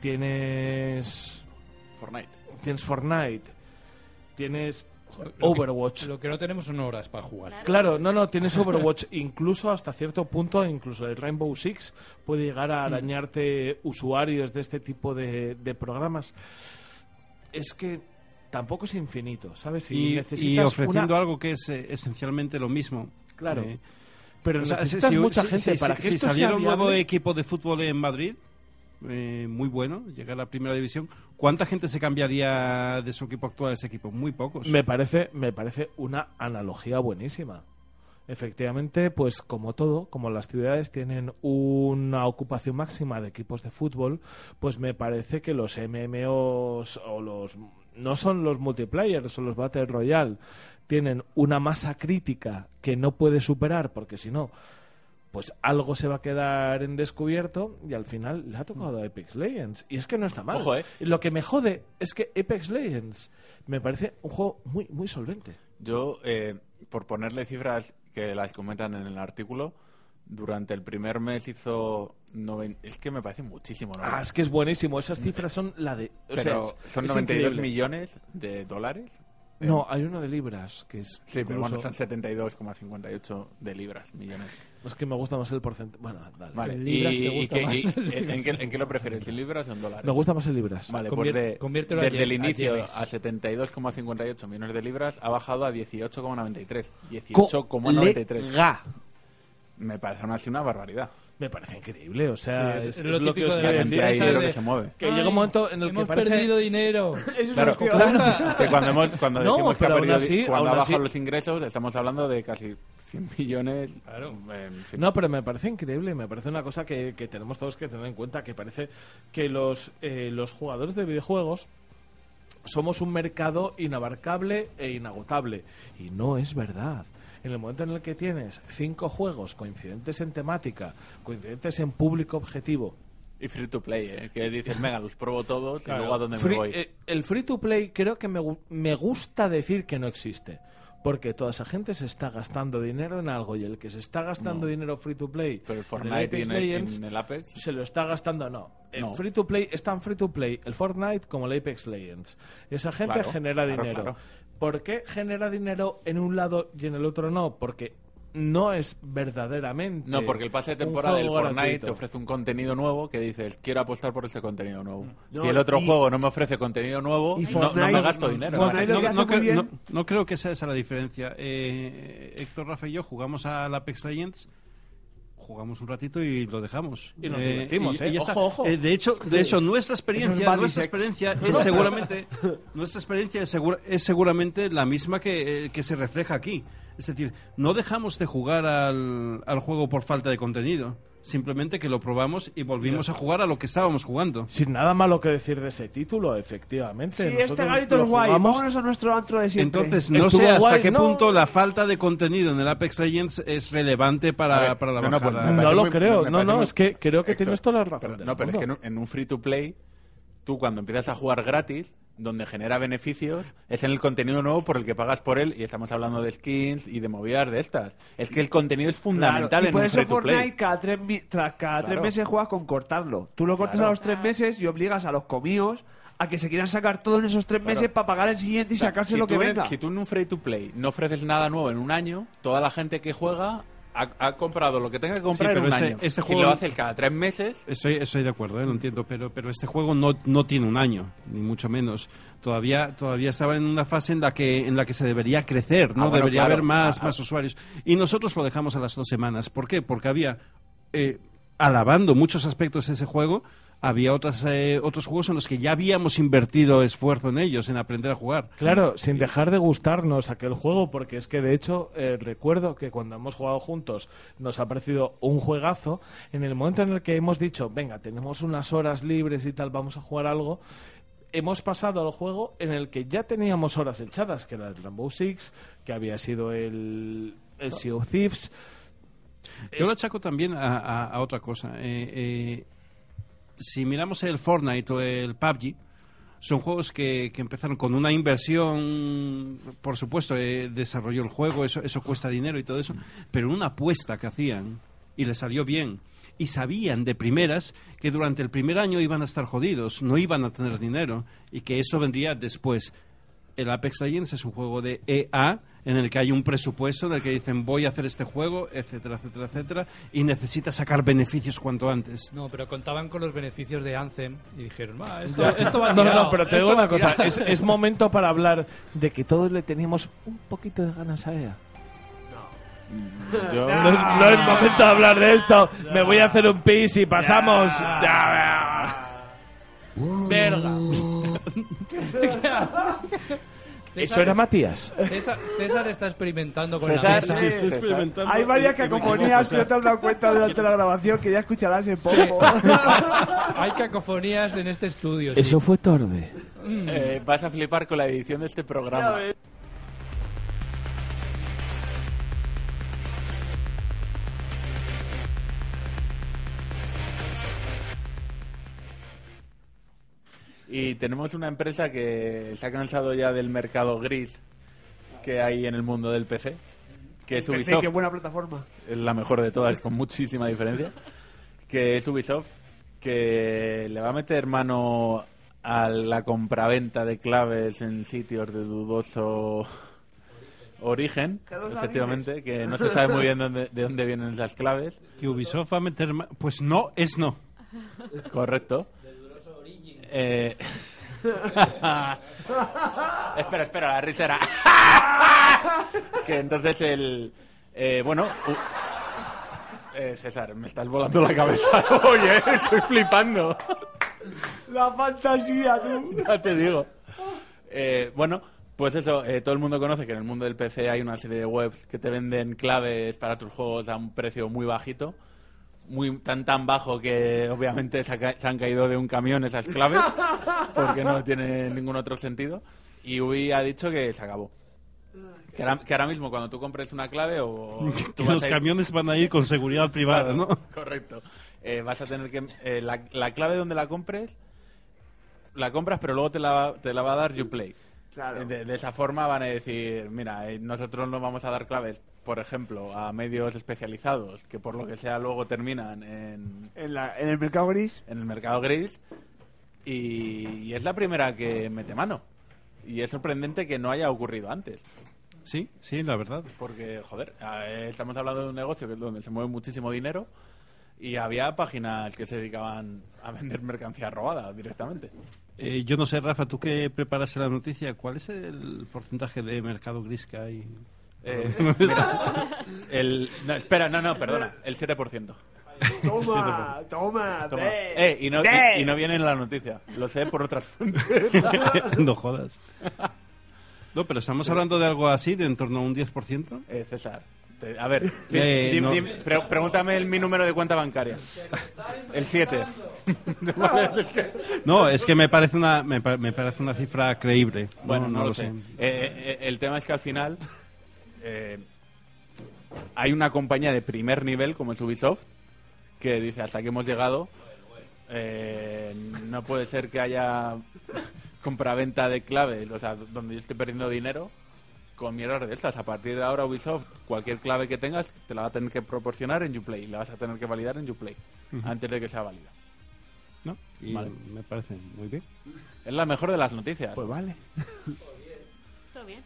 tienes, Fortnite. Tienes Fortnite, tienes lo que- Overwatch. Lo que no tenemos son horas para jugar. Claro, no, no, tienes Overwatch, [LAUGHS] incluso hasta cierto punto, incluso el Rainbow Six puede llegar a arañarte usuarios de este tipo de, de programas. Es que tampoco es infinito, ¿sabes? Si y, y necesitas ofreciendo una- algo que es eh, esencialmente lo mismo. Claro. Eh, Pero o sea, necesitas si- mucha si- gente si- para si- que si esto saliera sea un nuevo viable. equipo de fútbol en Madrid, eh, muy bueno, llegar a la primera división, ¿cuánta gente se cambiaría de su equipo actual a ese equipo? Muy pocos. Me parece, me parece una analogía buenísima. Efectivamente, pues como todo, como las ciudades tienen una ocupación máxima de equipos de fútbol, pues me parece que los MMOs o los no son los multiplayers o los Battle Royale tienen una masa crítica que no puede superar porque si no pues algo se va a quedar en descubierto y al final le ha tocado a Apex Legends. Y es que no está mal. Ojo, eh. Lo que me jode es que Apex Legends me parece un juego muy, muy solvente. Yo, eh, por ponerle cifras que las comentan en el artículo, durante el primer mes hizo... noven- Es que me parece muchísimo, ¿no? Ah, es que es buenísimo. Esas cifras son la de. O sea, Pero es- son es 92 increíble. millones de dólares. Eh, No, hay uno de libras, que es. Sí, pero bueno, incluso- son 72,58 de libras, millones. Es que me gusta más el porcentaje. Bueno, dale. Vale, En ¿y, libras te gusta qué- más. y- en, qué, en qué lo prefieres? ¿En libras o en dólares? Me gusta más el libras. Vale, Convier- pues de- conviértelo a desde yen- el a inicio yenes. a 72,58 millones de libras ha bajado a 18,93. 18,93. Colega. Me parece así una barbaridad. Me parece increíble. O sea, Sí, es, es es lo lo que os quiero decir. de- que se mueve. Que llega un momento en el que hemos parece. perdido dinero. [LAUGHS] Claro, [LAUGHS] que cuando, hemos, cuando No, decimos que ha perdido- así- cuando ha así- bajado los ingresos, estamos hablando de casi 100 millones. Claro. en fin. No, pero me parece increíble, me parece una cosa que, que tenemos todos que tener en cuenta, que parece que los, eh, los jugadores de videojuegos somos un mercado inabarcable e inagotable. Y no es verdad. En el momento en el que tienes cinco juegos coincidentes en temática, coincidentes en público objetivo, Y free to play, ¿eh? que dices, venga, los pruebo todos Claro, y luego a dónde free- me voy. eh, el free to play creo que me, me gusta decir que no existe. Porque toda esa gente se está gastando dinero en algo y el que se está gastando No. dinero free to play pero el en Fortnite y en el, Legends en el Apex. se lo está gastando no. En No. free to play es tan free to play el Fortnite como el Apex Legends. Esa gente Claro, genera claro, dinero. ¿Por qué genera dinero en un lado y en el otro no? Porque no es verdaderamente No, porque el pase de temporada del Fortnite gratuito. te ofrece un contenido nuevo que dices, quiero apostar por este contenido nuevo. No, si el otro y- juego no me ofrece contenido nuevo, y no, no me gasto dinero. No, no creo que sea esa la diferencia. Eh, Héctor, Rafa y yo jugamos al Apex Legends, jugamos un ratito y lo dejamos. Y nos divertimos, ¿eh? ya está. Ojo, ojo. Eh, de hecho, de hecho nuestra experiencia, bad nuestra experiencia es [LAUGHS] seguramente, nuestra experiencia es, segura- es seguramente la misma que, eh, que se refleja aquí. Es decir, no dejamos de jugar al, al juego por falta de contenido. Simplemente que lo probamos y volvimos a jugar a lo que estábamos jugando. Sin nada malo que decir de ese título, efectivamente. Sí, este Nosotros garito es guay. jugamos- Vámonos a nuestro antro de siempre. Entonces, no Estuvo sé hasta guay, qué no. punto la falta de contenido en el Apex Legends es relevante para, ver, para la no, no, pues bajada. me No parece lo muy- creo, me no, no, muy- es que creo que Héctor, tienes toda la razón. pero- no, pero es que en mundo. un, en un free to play, tú cuando empiezas a jugar gratis, donde genera beneficios, es en el contenido nuevo por el que pagas por él, y estamos hablando de skins y de movidas de estas. Es que el contenido es fundamental Claro, y en por un eso Fortnite play. cada tres, tras cada tres Claro. meses juegas con cortarlo. Tú lo cortas Claro. a los tres meses y obligas a los comíos a que se quieran sacar todo en esos tres Claro. meses para pagar el siguiente y sacarse si lo que en- venga. Si tú en un free to play no ofreces nada nuevo en un año, toda la gente que juega ha, ha comprado lo que tenga que comprar Sí, en un ese- año. ese si lo haces cada tres meses, Estoy, estoy de acuerdo, ¿eh? lo entiendo, pero, pero este juego no, no tiene un año, ni mucho menos. Todavía, todavía estaba en una fase en la que, en la que se debería crecer, ¿no? Ah, bueno, debería claro. haber más, Ah, más usuarios. Y nosotros lo dejamos a las dos semanas. ¿Por qué? Porque había, eh, alabando muchos aspectos de ese juego, había otras, eh, otros juegos en los que ya habíamos invertido esfuerzo en ellos, en aprender a jugar. Claro, sin dejar de gustarnos aquel juego, porque es que de hecho eh, recuerdo que cuando hemos jugado juntos nos ha parecido un juegazo. En el momento en el que hemos dicho, venga, tenemos unas horas libres y tal, vamos a jugar algo, hemos pasado al juego en el que ya teníamos horas echadas, que era el Rainbow Six, que había sido el, el Sea of Thieves. Yo lo achaco también a, a- a otra cosa. Eh, eh, si miramos el Fortnite o el PUBG, son juegos que, que empezaron con una inversión, por supuesto, eh, desarrolló el juego, eso, eso cuesta dinero y todo eso, pero una apuesta que hacían y le salió bien. Y sabían de primeras que durante el primer año iban a estar jodidos, no iban a tener dinero y que eso vendría después. El Apex Legends es un juego de EA en el que hay un presupuesto en el que dicen voy a hacer este juego, etcétera, etcétera, etcétera, y necesita sacar beneficios cuanto antes. No, pero contaban con los beneficios de Anthem y dijeron, "Va, esto, esto va no, tirado, no, pero te digo una cosa, tirado". es, es momento para hablar de que todos le teníamos un poquito de ganas a ella. Yo- No, es, no es momento de hablar de esto. Me voy a hacer un pis y pasamos. Verga. [LAUGHS] [LAUGHS] Eso era Matías. César, César está experimentando con César, la mesa. sí, estoy experimentando. Hay varias cacofonías que no te has dado cuenta durante la grabación que ya escucharás en poco. [LAUGHS] Hay cacofonías en este estudio. sí. Eso fue tarde. Eh, vas a flipar con la edición de este programa. Y tenemos una empresa que se ha cansado ya del mercado gris que hay en el mundo del PC, que es PC, Ubisoft. qué buena plataforma. es la mejor de todas, con muchísima diferencia, que es Ubisoft, que le va a meter mano a la compraventa de claves en sitios de dudoso origen, efectivamente, que no se sabe muy bien dónde- de dónde vienen esas claves. Que Ubisoft va a meter... Pues no, es no. Correcto. Eh... [LAUGHS] espera, espera, la risera. [LAUGHS] que entonces el... eh, bueno... eh, César, me estás volando la cabeza. [LAUGHS] Oye, estoy flipando. La fantasía, tú. ya te digo. Eh, bueno, pues eso, eh, todo el mundo conoce que en el mundo del PC hay una serie de webs que te venden claves para tus juegos a un precio muy bajito. Muy, tan tan bajo que obviamente se, ha ca- se han caído de un camión esas claves porque no tiene ningún otro sentido y Ubi ha dicho que se acabó que ahora, que ahora mismo cuando tú compres una clave o [LAUGHS] Que los a ir- camiones van a ir con seguridad privada, Claro, ¿no? Correcto. Eh, vas a tener que... eh, la, la clave donde la compres, la compras, pero luego te la, te la va a dar Uplay. Claro. De, de esa forma van a decir, mira, eh, nosotros no vamos a dar claves, por ejemplo, a medios especializados, que por lo que sea luego terminan en, En, la- en el mercado gris. en el mercado gris, y, y es la primera que mete mano. Y es sorprendente que no haya ocurrido antes. Sí, sí, la verdad. Porque, joder, eh, estamos hablando de un negocio donde se mueve muchísimo dinero y había páginas que se dedicaban a vender mercancía robada directamente. Eh, yo no sé, Rafa, tú que preparas la noticia, ¿cuál es el porcentaje de mercado gris que hay? Eh, mira, [LAUGHS] el, no, espera, no, no, perdona, el 7%. [LAUGHS] Toma, toma, Toma. Eh, y no, y, y no viene en la noticia, lo sé por otras [LAUGHS] fuentes. no jodas. No, pero estamos hablando de algo así, de en torno a un 10%. Eh, César, a ver, [LAUGHS] di- Eh, no. pre- pregúntame el, mi número de cuenta bancaria. El 7. [LAUGHS] No, es que me parece una, me, pa- me parece una cifra creíble. Bueno, no, lo sé. Eh, eh, el tema es que al final eh, hay una compañía de primer nivel como es Ubisoft que dice hasta aquí hemos llegado. eh, no puede ser que haya [LAUGHS] compraventa de claves, o sea, donde yo estoy perdiendo dinero con mierdas de estas. A partir de ahora Ubisoft, cualquier clave que tengas, te la va a tener que proporcionar en Uplay, la vas a tener que validar en Uplay Ujú. antes de que sea válida. ¿No? Y Vale. me parece muy bien. Es la mejor de las noticias. Pues vale. Todo bien.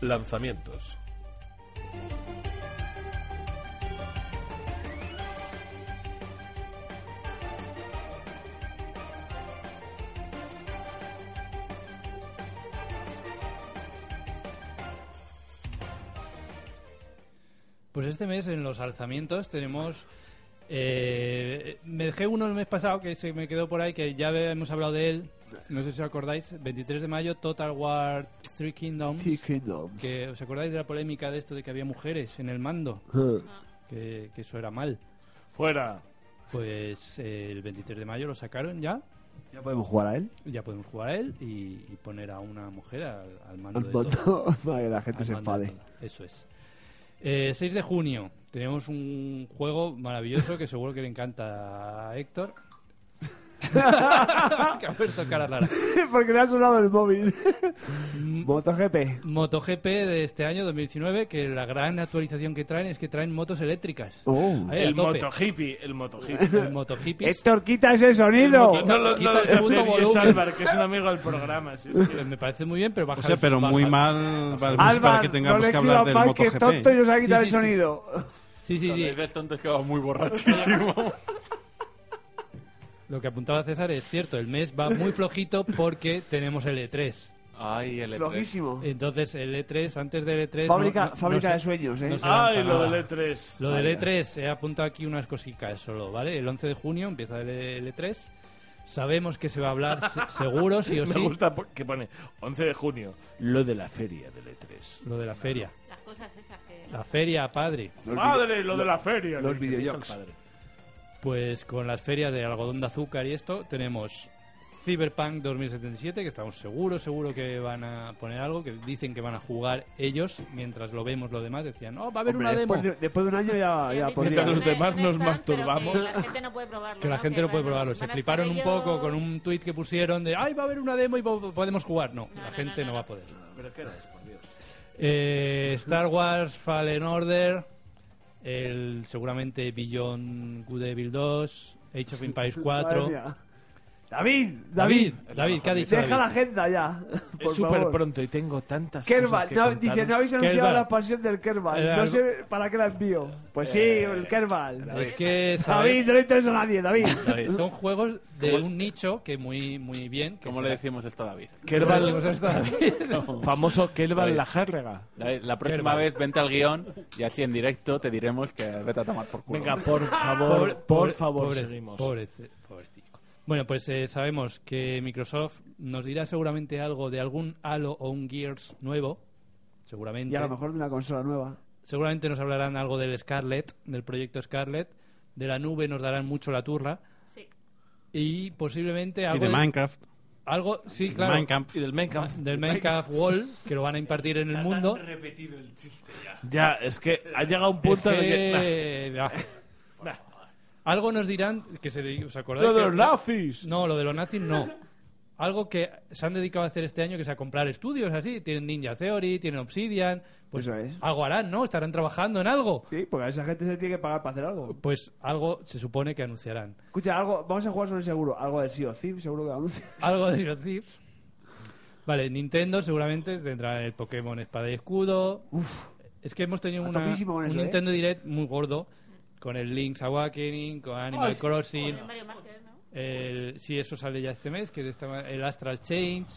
Lanzamientos. Pues este mes en los alzamientos tenemos... eh, me dejé uno el mes pasado que se me quedó por ahí, que ya hemos hablado de él. No sé si os acordáis. 23 de mayo, Total War Three Kingdoms. Three Kingdoms. Que, ¿Os acordáis de la polémica de esto de que había mujeres en el mando? Que, que eso era mal. Fuera. Pues eh, el 23 de mayo lo sacaron ya. ¿Ya podemos jugar a él? Ya podemos jugar a él y, y poner a una mujer al, al mando Al de todo. [LAUGHS] para que la gente Al se enfade. Eso es. Eh, 6 de junio tenemos un juego maravilloso que seguro que le encanta a Héctor. [LAUGHS] que ha puesto cara rara. [LAUGHS] Porque le ha sonado el móvil. MotoGP. MotoGP de este año 2019 que la gran actualización que traen es que traen motos eléctricas. Oh. Ahí, El motohippie, el motohippie. [LAUGHS] El. Héctor, quita ese sonido. No lo, Quita no el segundo volumen. Álvaro, que es un amigo del programa. si es que- Pues me parece muy bien, pero baja O sea, pero muy mal el mes Álvaro, para que no tengamos le que hablar del mal, que es MotoGP. tonto y nos ha Sí, quitado sí, el sí. sonido. Sí, sí, sí. dices tonto es que va muy borrachísimo. Lo que apuntaba César es cierto, el mes va muy flojito porque tenemos el E3. Ay, el E3. Flojísimo. Entonces el E3, antes del E3... Fábrica, no- no- fábrica no de se- sueños, ¿eh? Ay, lo nada. del E3. Lo del Vaya. E3, he apuntado aquí unas cositas solo, ¿vale? El 11 de junio empieza el el E3. Sabemos que se va a hablar se- [LAUGHS] seguro, sí o Me sí, gusta po- que pone 11 de junio, lo de la feria del E3. lo de la feria. Las cosas esas que... La feria, padre. Los Padre, lo de la feria. los al padre. Pues con las ferias de algodón de azúcar y esto, tenemos Cyberpunk 2077, que estamos seguros, seguro que van a poner algo, que dicen que van a jugar ellos, mientras lo vemos los demás, decían, no, va a haber Hombre, una demo. después, de, después de un año ya, Sí, ya podría. Mientras los demás no nos están, masturbamos. Que la gente no puede probarlo. Que la ¿no? gente no puede probarlo. Se fliparon un ellos- poco con un tweet que pusieron de, ay, va a haber una demo y po- podemos jugar. No, No, la no, gente no, no, no, va a no. poder. ¿Pero qué era eso, por Dios? Eh, Star Wars Fallen Order, el seguramente Beyond Good Evil 2, Age of [LAUGHS] Empires 4. David, David, David, David, ¿qué ha dicho deja la David? agenda ya. [LAUGHS] Por Es súper pronto y tengo tantas cosas Kerbal, que no, contaros. dice, no habéis anunciado la expansión del Kerbal. Eh, no sé para qué la envío. Pues sí, el Kerbal. Es que David, no le interesa a nadie, David. son [LAUGHS] juegos de un nicho que muy muy bien. Que ¿Cómo le decimos esto a David? Kerbal, decimos esto a David? [LAUGHS] famoso Kerbal David. la jérrega. David, La próxima Kerbal. vez vente al guion y así en directo te diremos que vete a tomar por culo. Venga, por favor, Pobre- por pobre- favor, pobre- seguimos. pobrece-. Bueno, pues eh, sabemos que Microsoft nos dirá seguramente algo de algún Halo o un Gears nuevo. Seguramente. Y a lo mejor de una consola nueva. Seguramente nos hablarán algo del Scarlet, del proyecto Scarlet. De la nube nos darán mucho la turra. Sí. Y posiblemente Y algo. de Minecraft. algo, sí, claro. Minecraft. Y del Minecraft. Del Minecraft [LAUGHS] Wall, que lo van a impartir en el mundo. Ya, es que ha llegado un punto Es en el que... [LAUGHS] Algo nos dirán que se os acordáis ¡Lo de que- los nazis! No, lo de los nazis no. Algo que se han dedicado a hacer este año que es a comprar estudios así, tienen Ninja Theory, tienen Obsidian, pues Eso es. algo harán, ¿no? Estarán trabajando en algo. Sí, porque a esa gente se tiene que pagar para hacer algo. Pues algo se supone que anunciarán. Escucha, algo, vamos a jugar sobre seguro. Algo del Thieves, seguro que anuncia. [LAUGHS] Algo de of Thieves. Vale, Nintendo seguramente tendrá el Pokémon Espada y Escudo. Es que hemos tenido A una, topísimo con un eso, ¿eh? Nintendo Direct muy gordo con el Link's Awakening, con Animal Crossing. Con el Mario Maker, ¿no? El, sí, eso sale ya este mes, que es el Astral Change,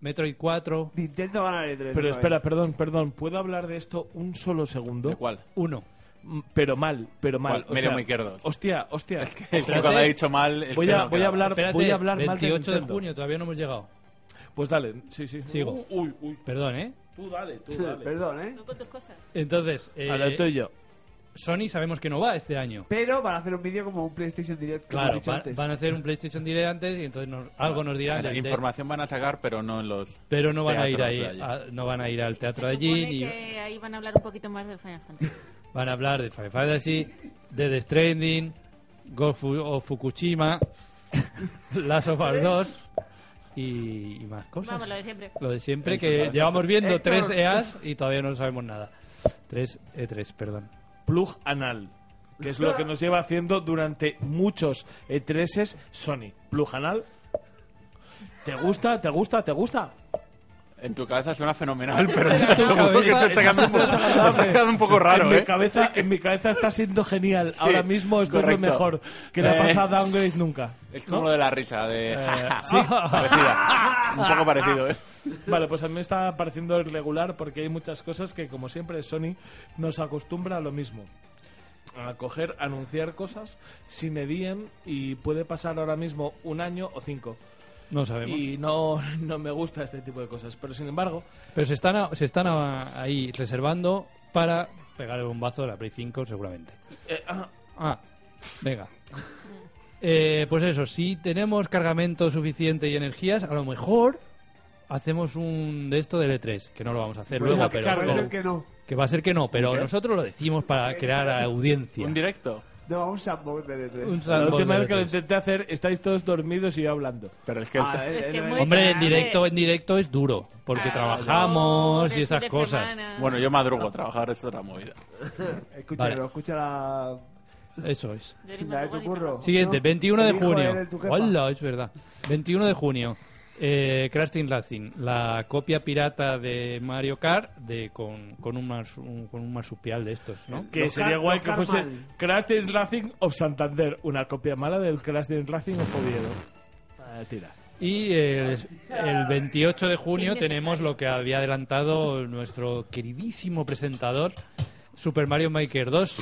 Metroid 4, Nintendo gana el E3. Pero espera, perdón, perdón. ¿Puedo hablar de esto un solo segundo? ¿De cuál? 1. Mm, Pero mal, pero mal. ¿Cuál? O sea, Maker 2. Hostia, hostia. Es que cuando ha dicho mal... es Voy que a- no voy a hablar- Espérate, voy a hablar mal de 28 de, Nintendo. junio, todavía no hemos llegado. Pues dale, sí, sí. Sigo. Uy, uy. Perdón, ¿eh? Tú dale, tú [LAUGHS] dale. Perdón, ¿eh? Tú con tus cosas. Entonces, eh, A lo tuyo. Sony sabemos que no va este año. Pero van a hacer un vídeo como un PlayStation Direct. Claro, dicho va- antes. van a hacer un PlayStation Direct antes y entonces nos- algo nos dirán. La de- de- información van a sacar, pero no en los... pero no van a ir ahí, de a- no van a ir al teatro de allí, ni que ahí van a hablar un poquito más del Final Fantasy. [LAUGHS] van a hablar de Final Fantasy, de The Stranding, Ghost of Fukushima, [LAUGHS] Last of Us 2 y, y más cosas. Vamos, lo de siempre. Lo de siempre, Eso, que llevamos viendo Héctor. tres EAs y todavía no sabemos nada. Tres E3, perdón. Plug anal. Que es lo que nos lleva haciendo durante muchos E3s Sony. Plug anal. ¿Te gusta? ¿Te gusta? ¿Te gusta? En tu cabeza suena fenomenal, pero en tu la seguro que cabeza te está quedando un poco- te está quedando un poco raro, en mi ¿eh? cabeza en mi cabeza está siendo genial ahora mismo esto es lo mejor que le ha Eh, pasado a Downgrade nunca Es como lo de la risa, de... Eh, sí, parecida. Un poco parecido, ¿eh? Vale, pues a mí me está pareciendo irregular porque hay muchas cosas que, como siempre, Sony nos acostumbra a lo mismo. A coger, anunciar cosas sin edien y puede pasar ahora mismo un año o cinco. No sabemos. Y no, no me gusta este tipo de cosas. Pero sin embargo, Pero se están, a- se están a- ahí reservando para pegar el bombazo de la Play 5 seguramente. eh, ah, Ah, venga. Eh, pues eso, si tenemos cargamento suficiente y energías, a lo mejor hacemos un de esto de L3, que no lo vamos a hacer Puede luego, pero puede ser que no. que va a ser que no, pero ¿Qué? nosotros lo decimos para crear audiencia. Un directo. No, un sandbox de E3. Un la sandbox última de vez que lo L3. intenté hacer, estáis todos dormidos y yo hablando. Pero es que... Ah, el- eh, Es que eh, [LAUGHS] muy- Hombre, en directo, en directo es duro, porque Ah, trabajamos no, y esas cosas. semana. Bueno, yo madrugo, trabajar es otra movida. [LAUGHS] Escúchalo, Vale. escucha la... Eso es. La de tu curro. Siguiente, ¿no? 21 de junio. de tu jefa. Hola, es verdad. 21 de junio. Eh, Crash Team Racing, la copia pirata de Mario Kart de, con, con, un marsu- un- con un marsupial de estos, ¿no? Que Los sería car- guay que fuese Carmal. Crash Team Racing of Santander, una copia mala del Crash Team Racing of Oviedo. Ah, tira. Y eh, el 28 de junio tenemos lo que había adelantado nuestro queridísimo presentador, Super Mario Maker 2.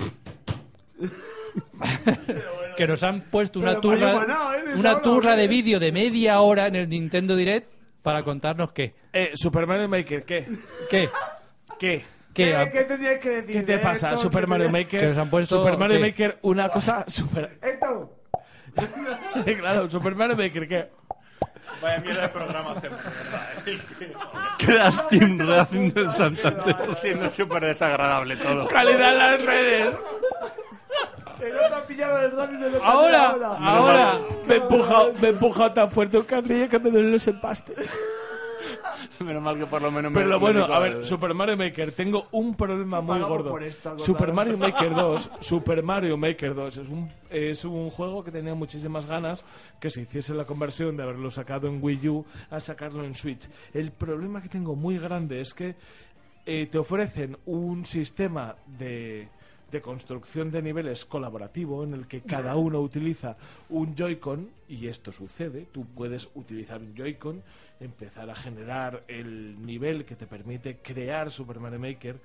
[LAUGHS] que nos han puesto una turra, ¿eh? Una turra de ¿eh? vídeo de media hora en el Nintendo Direct para contarnos qué. Eh, Super Mario Maker, ¿qué? ¿Qué? ¿Qué? ¿Qué? ¿Qué, qué tenías que decir? ¿Qué te de pasa, esto? Super ¿Qué Mario Maker? Que os han puesto- Super Mario ¿qué? Maker, una cosa super... Esto. [LAUGHS] claro, Super Mario Maker, ¿qué? Vaya mierda de programa hacemos, Crash Team Racing de [LAUGHS] Santander. Siendo súper desagradable todo. Calidad en las redes. El de Ahora, ahora, me he empujado, me he empujado tan fuerte un carrillo que me duelen los empastes. Menos mal que por lo menos me... Pero lo bueno, a ver, Super Mario Maker, tengo un problema muy Pagamos gordo. por Super. Mario Maker 2, Super Mario Maker 2 es un es un juego que tenía muchísimas ganas que se hiciese la conversión de haberlo sacado en Wii U a sacarlo en Switch. El problema que tengo muy grande es que eh, te ofrecen un sistema de, de construcción de niveles colaborativo en el que cada uno utiliza un Joy-Con y esto sucede. Tú puedes utilizar un Joy-Con, empezar a generar el nivel que te permite crear Super Mario Maker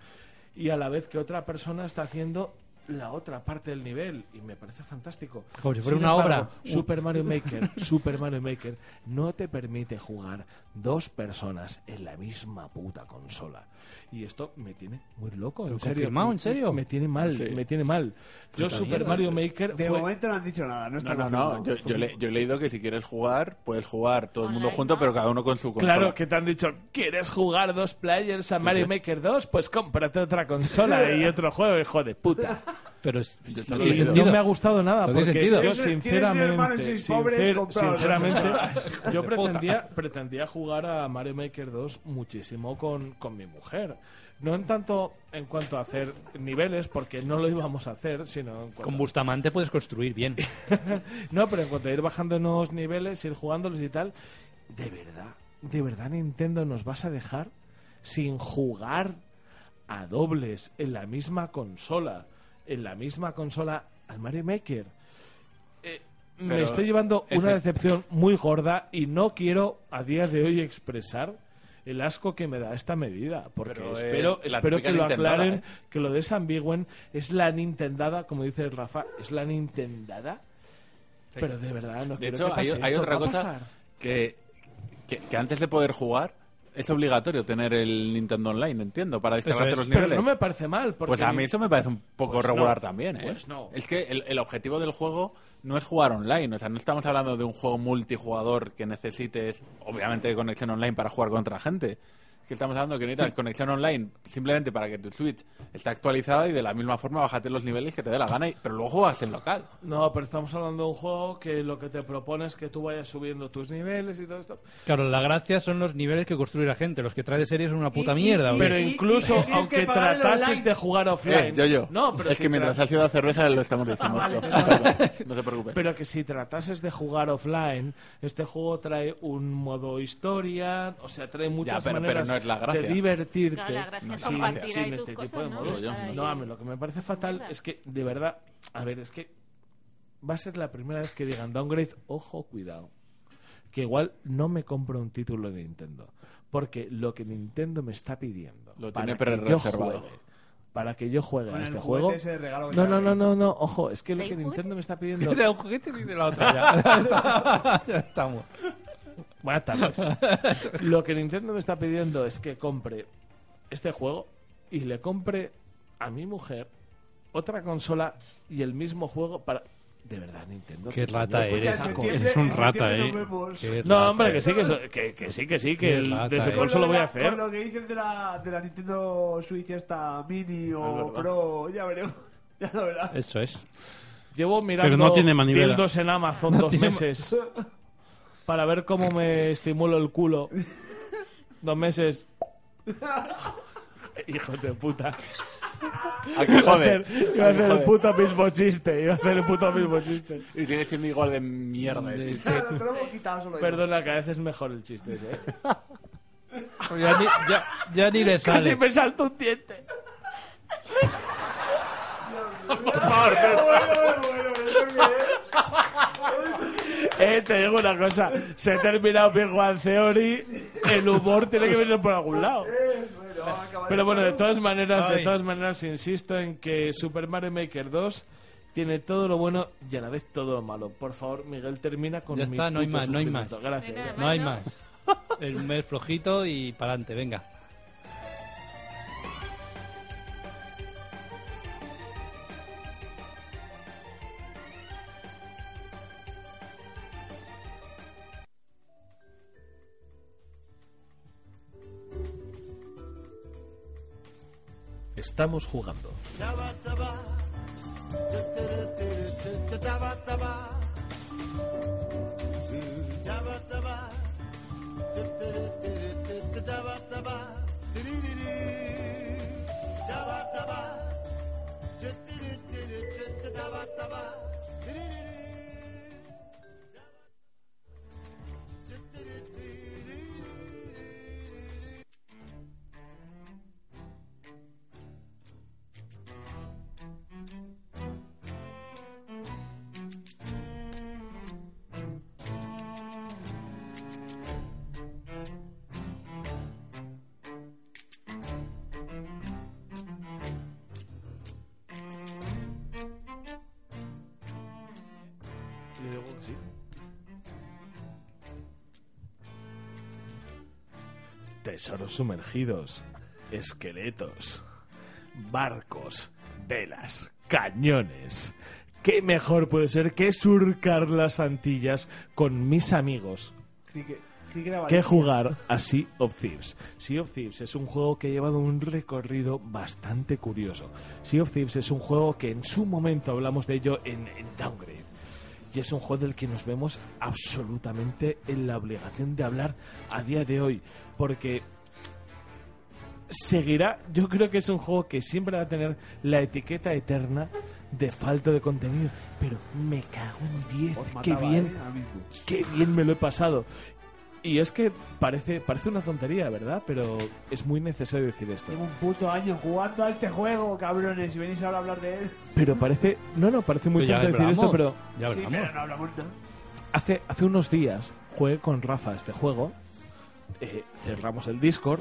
y a la vez que otra persona está haciendo la otra parte del nivel y me parece fantástico. Como si fuera Sin una embargo, obra. Super Mario Maker, [LAUGHS] Super Mario Maker no te permite jugar dos personas en la misma puta consola. Y esto me tiene muy loco, en ¿Pero serio. confirmado, en serio? Me tiene mal, Sí. me tiene mal. Yo Super. Mario Maker De fue- momento no han dicho nada, no está No, no, no. Yo, le- yo he leído que si quieres jugar, puedes jugar todo el mundo junto, ¿no? pero cada uno con su consola. Claro, que te han dicho, ¿quieres jugar dos players a Mario Maker 2? Pues cómprate otra consola [LAUGHS] y otro juego, hijo de puta. Pero es- no también. tiene Y sentido. no me ha gustado nada No porque sentido. yo sinceramente, sincer- sinceramente [LAUGHS] yo pretendía, pretendía jugar a Mario Maker 2 muchísimo con, con mi mujer. No en tanto en cuanto a hacer niveles, porque no lo íbamos a hacer, sino en cuanto Con Bustamante puedes construir bien. [LAUGHS] no, pero en cuanto a ir bajando unos niveles, ir jugándolos y tal, de verdad, de verdad Nintendo nos vas a dejar sin jugar a dobles en la misma consola, en la misma consola al Mario Maker. Eh, me estoy llevando ese- una decepción muy gorda y no quiero a día de hoy expresar el asco que me da esta medida, porque Pero es espero, que lo aclaren, ¿eh? que lo desambigüen, es la Nintendada, como dice Rafa, es la Nintendada, pero de verdad no De quiero hecho, que pase hay esto, otra ¿va a cosa que, que antes de poder jugar es obligatorio tener el Nintendo Online, entiendo, para descargarte es. los Pero niveles. no me parece mal, porque Pues a mí eso me parece un poco Pues no, regular también, ¿eh? pues no. Es que el, el objetivo del juego no es jugar online, o sea, no estamos hablando de un juego multijugador que necesites, obviamente, conexión online para jugar con otra gente, que estamos hablando que necesitas conexión online simplemente para que tu Switch esté actualizada y de la misma forma bájate los niveles que te dé la gana, y- pero luego juegas en local. No, pero estamos hablando de un juego que lo que te propone es que tú vayas subiendo tus niveles y todo esto. Claro, la gracia son los niveles que construye la gente. Los que trae de serie son una puta mierda. ¿o qué? Pero incluso, que aunque tratases de jugar offline. Eh, yo, yo. No, pero es si que mientras tra- has ido a cerveza lo estamos diciendo. vale, esto. [LAUGHS] no te preocupes. Pero que si tratases de jugar offline, este juego trae un modo historia, o sea, trae muchas pero- pero maneras no es la gracia. de divertirte Claro, la gracia es sin, compartir este cosas, tipo de ¿no? modos. No, a mí lo que me parece fatal es que, de verdad, a ver, es que va a ser la primera vez que digan downgrade, ojo, cuidado. Que igual no me compro un título de Nintendo. Porque lo que Nintendo me está pidiendo Lo para tiene que yo pre-reservado. juegue, para que yo juegue a este juego. ese de regalo que No, no, no, no, no, ojo, es que lo ¿Hay que juguete? Nintendo me está pidiendo. [LAUGHS] De un juguete ni de la otra ya. [LAUGHS] ya estamos. Buenas tardes. [LAUGHS] Lo que Nintendo me está pidiendo es que compre este juego y le compre a mi mujer otra consola y el mismo juego para. De verdad, Nintendo. Qué rata eres. Eres un rata, eh. No, rata hombre, que sí, que, so- que, que sí, que sí, que el, de ese consola lo voy a Con hacer. lo que dicen de la, de la Nintendo Switch esta mini o. Pro, ya veremos. [LAUGHS] Ya lo verás. Eso es. Llevo mirando Pero no tiene en Amazon dos tiene meses [LAUGHS] para ver cómo me estimulo el culo. Dos meses. [LAUGHS] Hijo de puta. ¿A qué Iba a jode? hacer, iba a ¿A qué hacer el puto mismo chiste. Iba a hacer el puto mismo chiste. Y sigue siendo igual de mierda. el chiste. Claro, te lo hemos quitado solo yo. Perdona, que a veces es mejor el chiste ese. ¿eh? Pues Ya ni, ya, ya ni le Casi sale. me salto un diente. Eh, te digo una cosa. Se ha terminado Big One Theory. El humor tiene que venir por algún lado. Pero bueno, de todas maneras, de todas maneras, insisto en que Super Mario Maker 2 tiene todo lo bueno y a la vez todo lo malo. Por favor, Miguel, termina con Ya mi está, no hay puto más, no hay sufrimiento. más. Gracias. No hay más. El mes flojito y para adelante, venga. Estamos jugando. Tesoros sumergidos, esqueletos, barcos, velas, cañones. ¿Qué mejor puede ser que surcar las Antillas con mis amigos que- jugar a Sea of Thieves. Sea of Thieves es un juego que ha llevado un recorrido bastante curioso. Sea of Thieves es un juego que en su momento hablamos de ello en, en Downgrade. Y es un juego del que nos vemos absolutamente en la obligación de hablar a día de hoy. Porque seguirá, yo creo que es un juego que siempre va a tener la etiqueta eterna de falto de contenido. Pero me cago en 10. Os Qué bien ¿eh? Qué bien me lo he pasado. Y es que parece, parece una tontería, ¿verdad? Pero es muy necesario decir esto. Llevo un puto año jugando a este juego, cabrones, y venís ahora a hablar de él. Pero parece, no, no, parece muy tonto decir esto, pero Ya Sí, pero no hablamos nada. hace, hace unos días jugué con Rafa este juego, eh, cerramos el Discord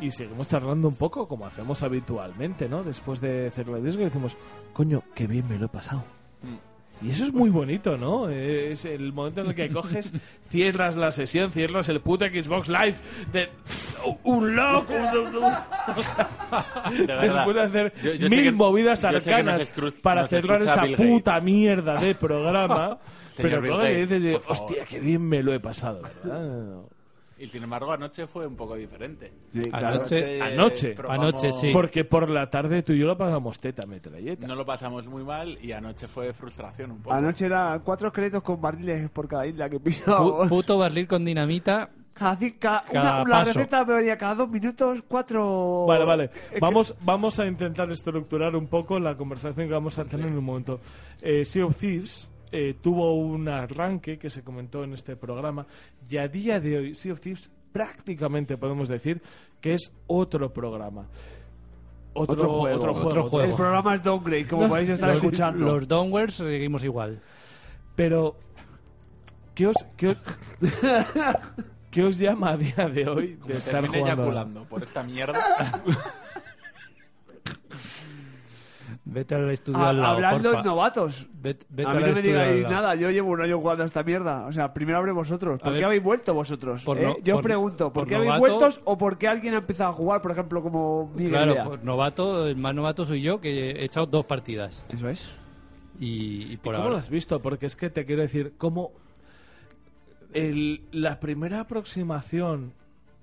y seguimos charlando un poco como hacemos habitualmente, ¿no? Después de cerrar el Discord decimos, coño, qué bien me lo he pasado. Y eso es muy bonito, ¿no? Es el momento en el que coges, [LAUGHS] cierras la sesión, cierras el puto Xbox Live de un loco, un- un- [LAUGHS] o sea, De verdad. después de hacer Yo- yo sé mil que- movidas arcanas para cerrar esa Bill puta mierda de programa, [LAUGHS] pero luego dices, hostia, qué bien me lo he pasado, ¿verdad? Y sin embargo, anoche fue un poco diferente. Sí, claro. Anoche- Anoche. probamos- Anoche, sí. Porque por la tarde tú y yo lo pasamos teta, metralleta. No lo pasamos muy mal y anoche fue frustración un poco. Anoche eran cuatro esqueletos con barriles por cada isla que pillábamos. puto barril con dinamita. Cada, cada- Cada una, la receta me venía cada dos minutos, cuatro... Vale, vale. Vamos, vamos a intentar estructurar un poco la conversación que vamos a tener en un momento. Eh, sea of Thieves eh, tuvo un arranque que se comentó en este programa y a día de hoy Sea of Thieves prácticamente podemos decir que es otro programa. Otro, Otro juego. otro juego. Otro juego. El programa es Downgrade, como No, podéis estar los- escuchando. Los downwards seguimos igual. Pero, ¿qué os, qué os, [LAUGHS] qué os llama a día de hoy de estar Terminé jugando? eyaculando por esta mierda. [LAUGHS] Vete al estudio al lado, hablando porfa. de novatos. Vete, vete a mí no me digáis nada, yo llevo un año jugando a esta mierda. O sea, primero abre vosotros. ¿Por A qué ver, habéis vuelto vosotros? por eh? no- yo os por- pregunto, ¿por, por qué habéis vuelto o por qué alguien ha empezado a jugar, por ejemplo, como Miguel Claro, Lea? pues novato, el más novato soy yo, que he echado dos partidas. Eso es. Y, y por ¿Cómo ahora. lo has visto? Porque es que te quiero decir, cómo el, la primera aproximación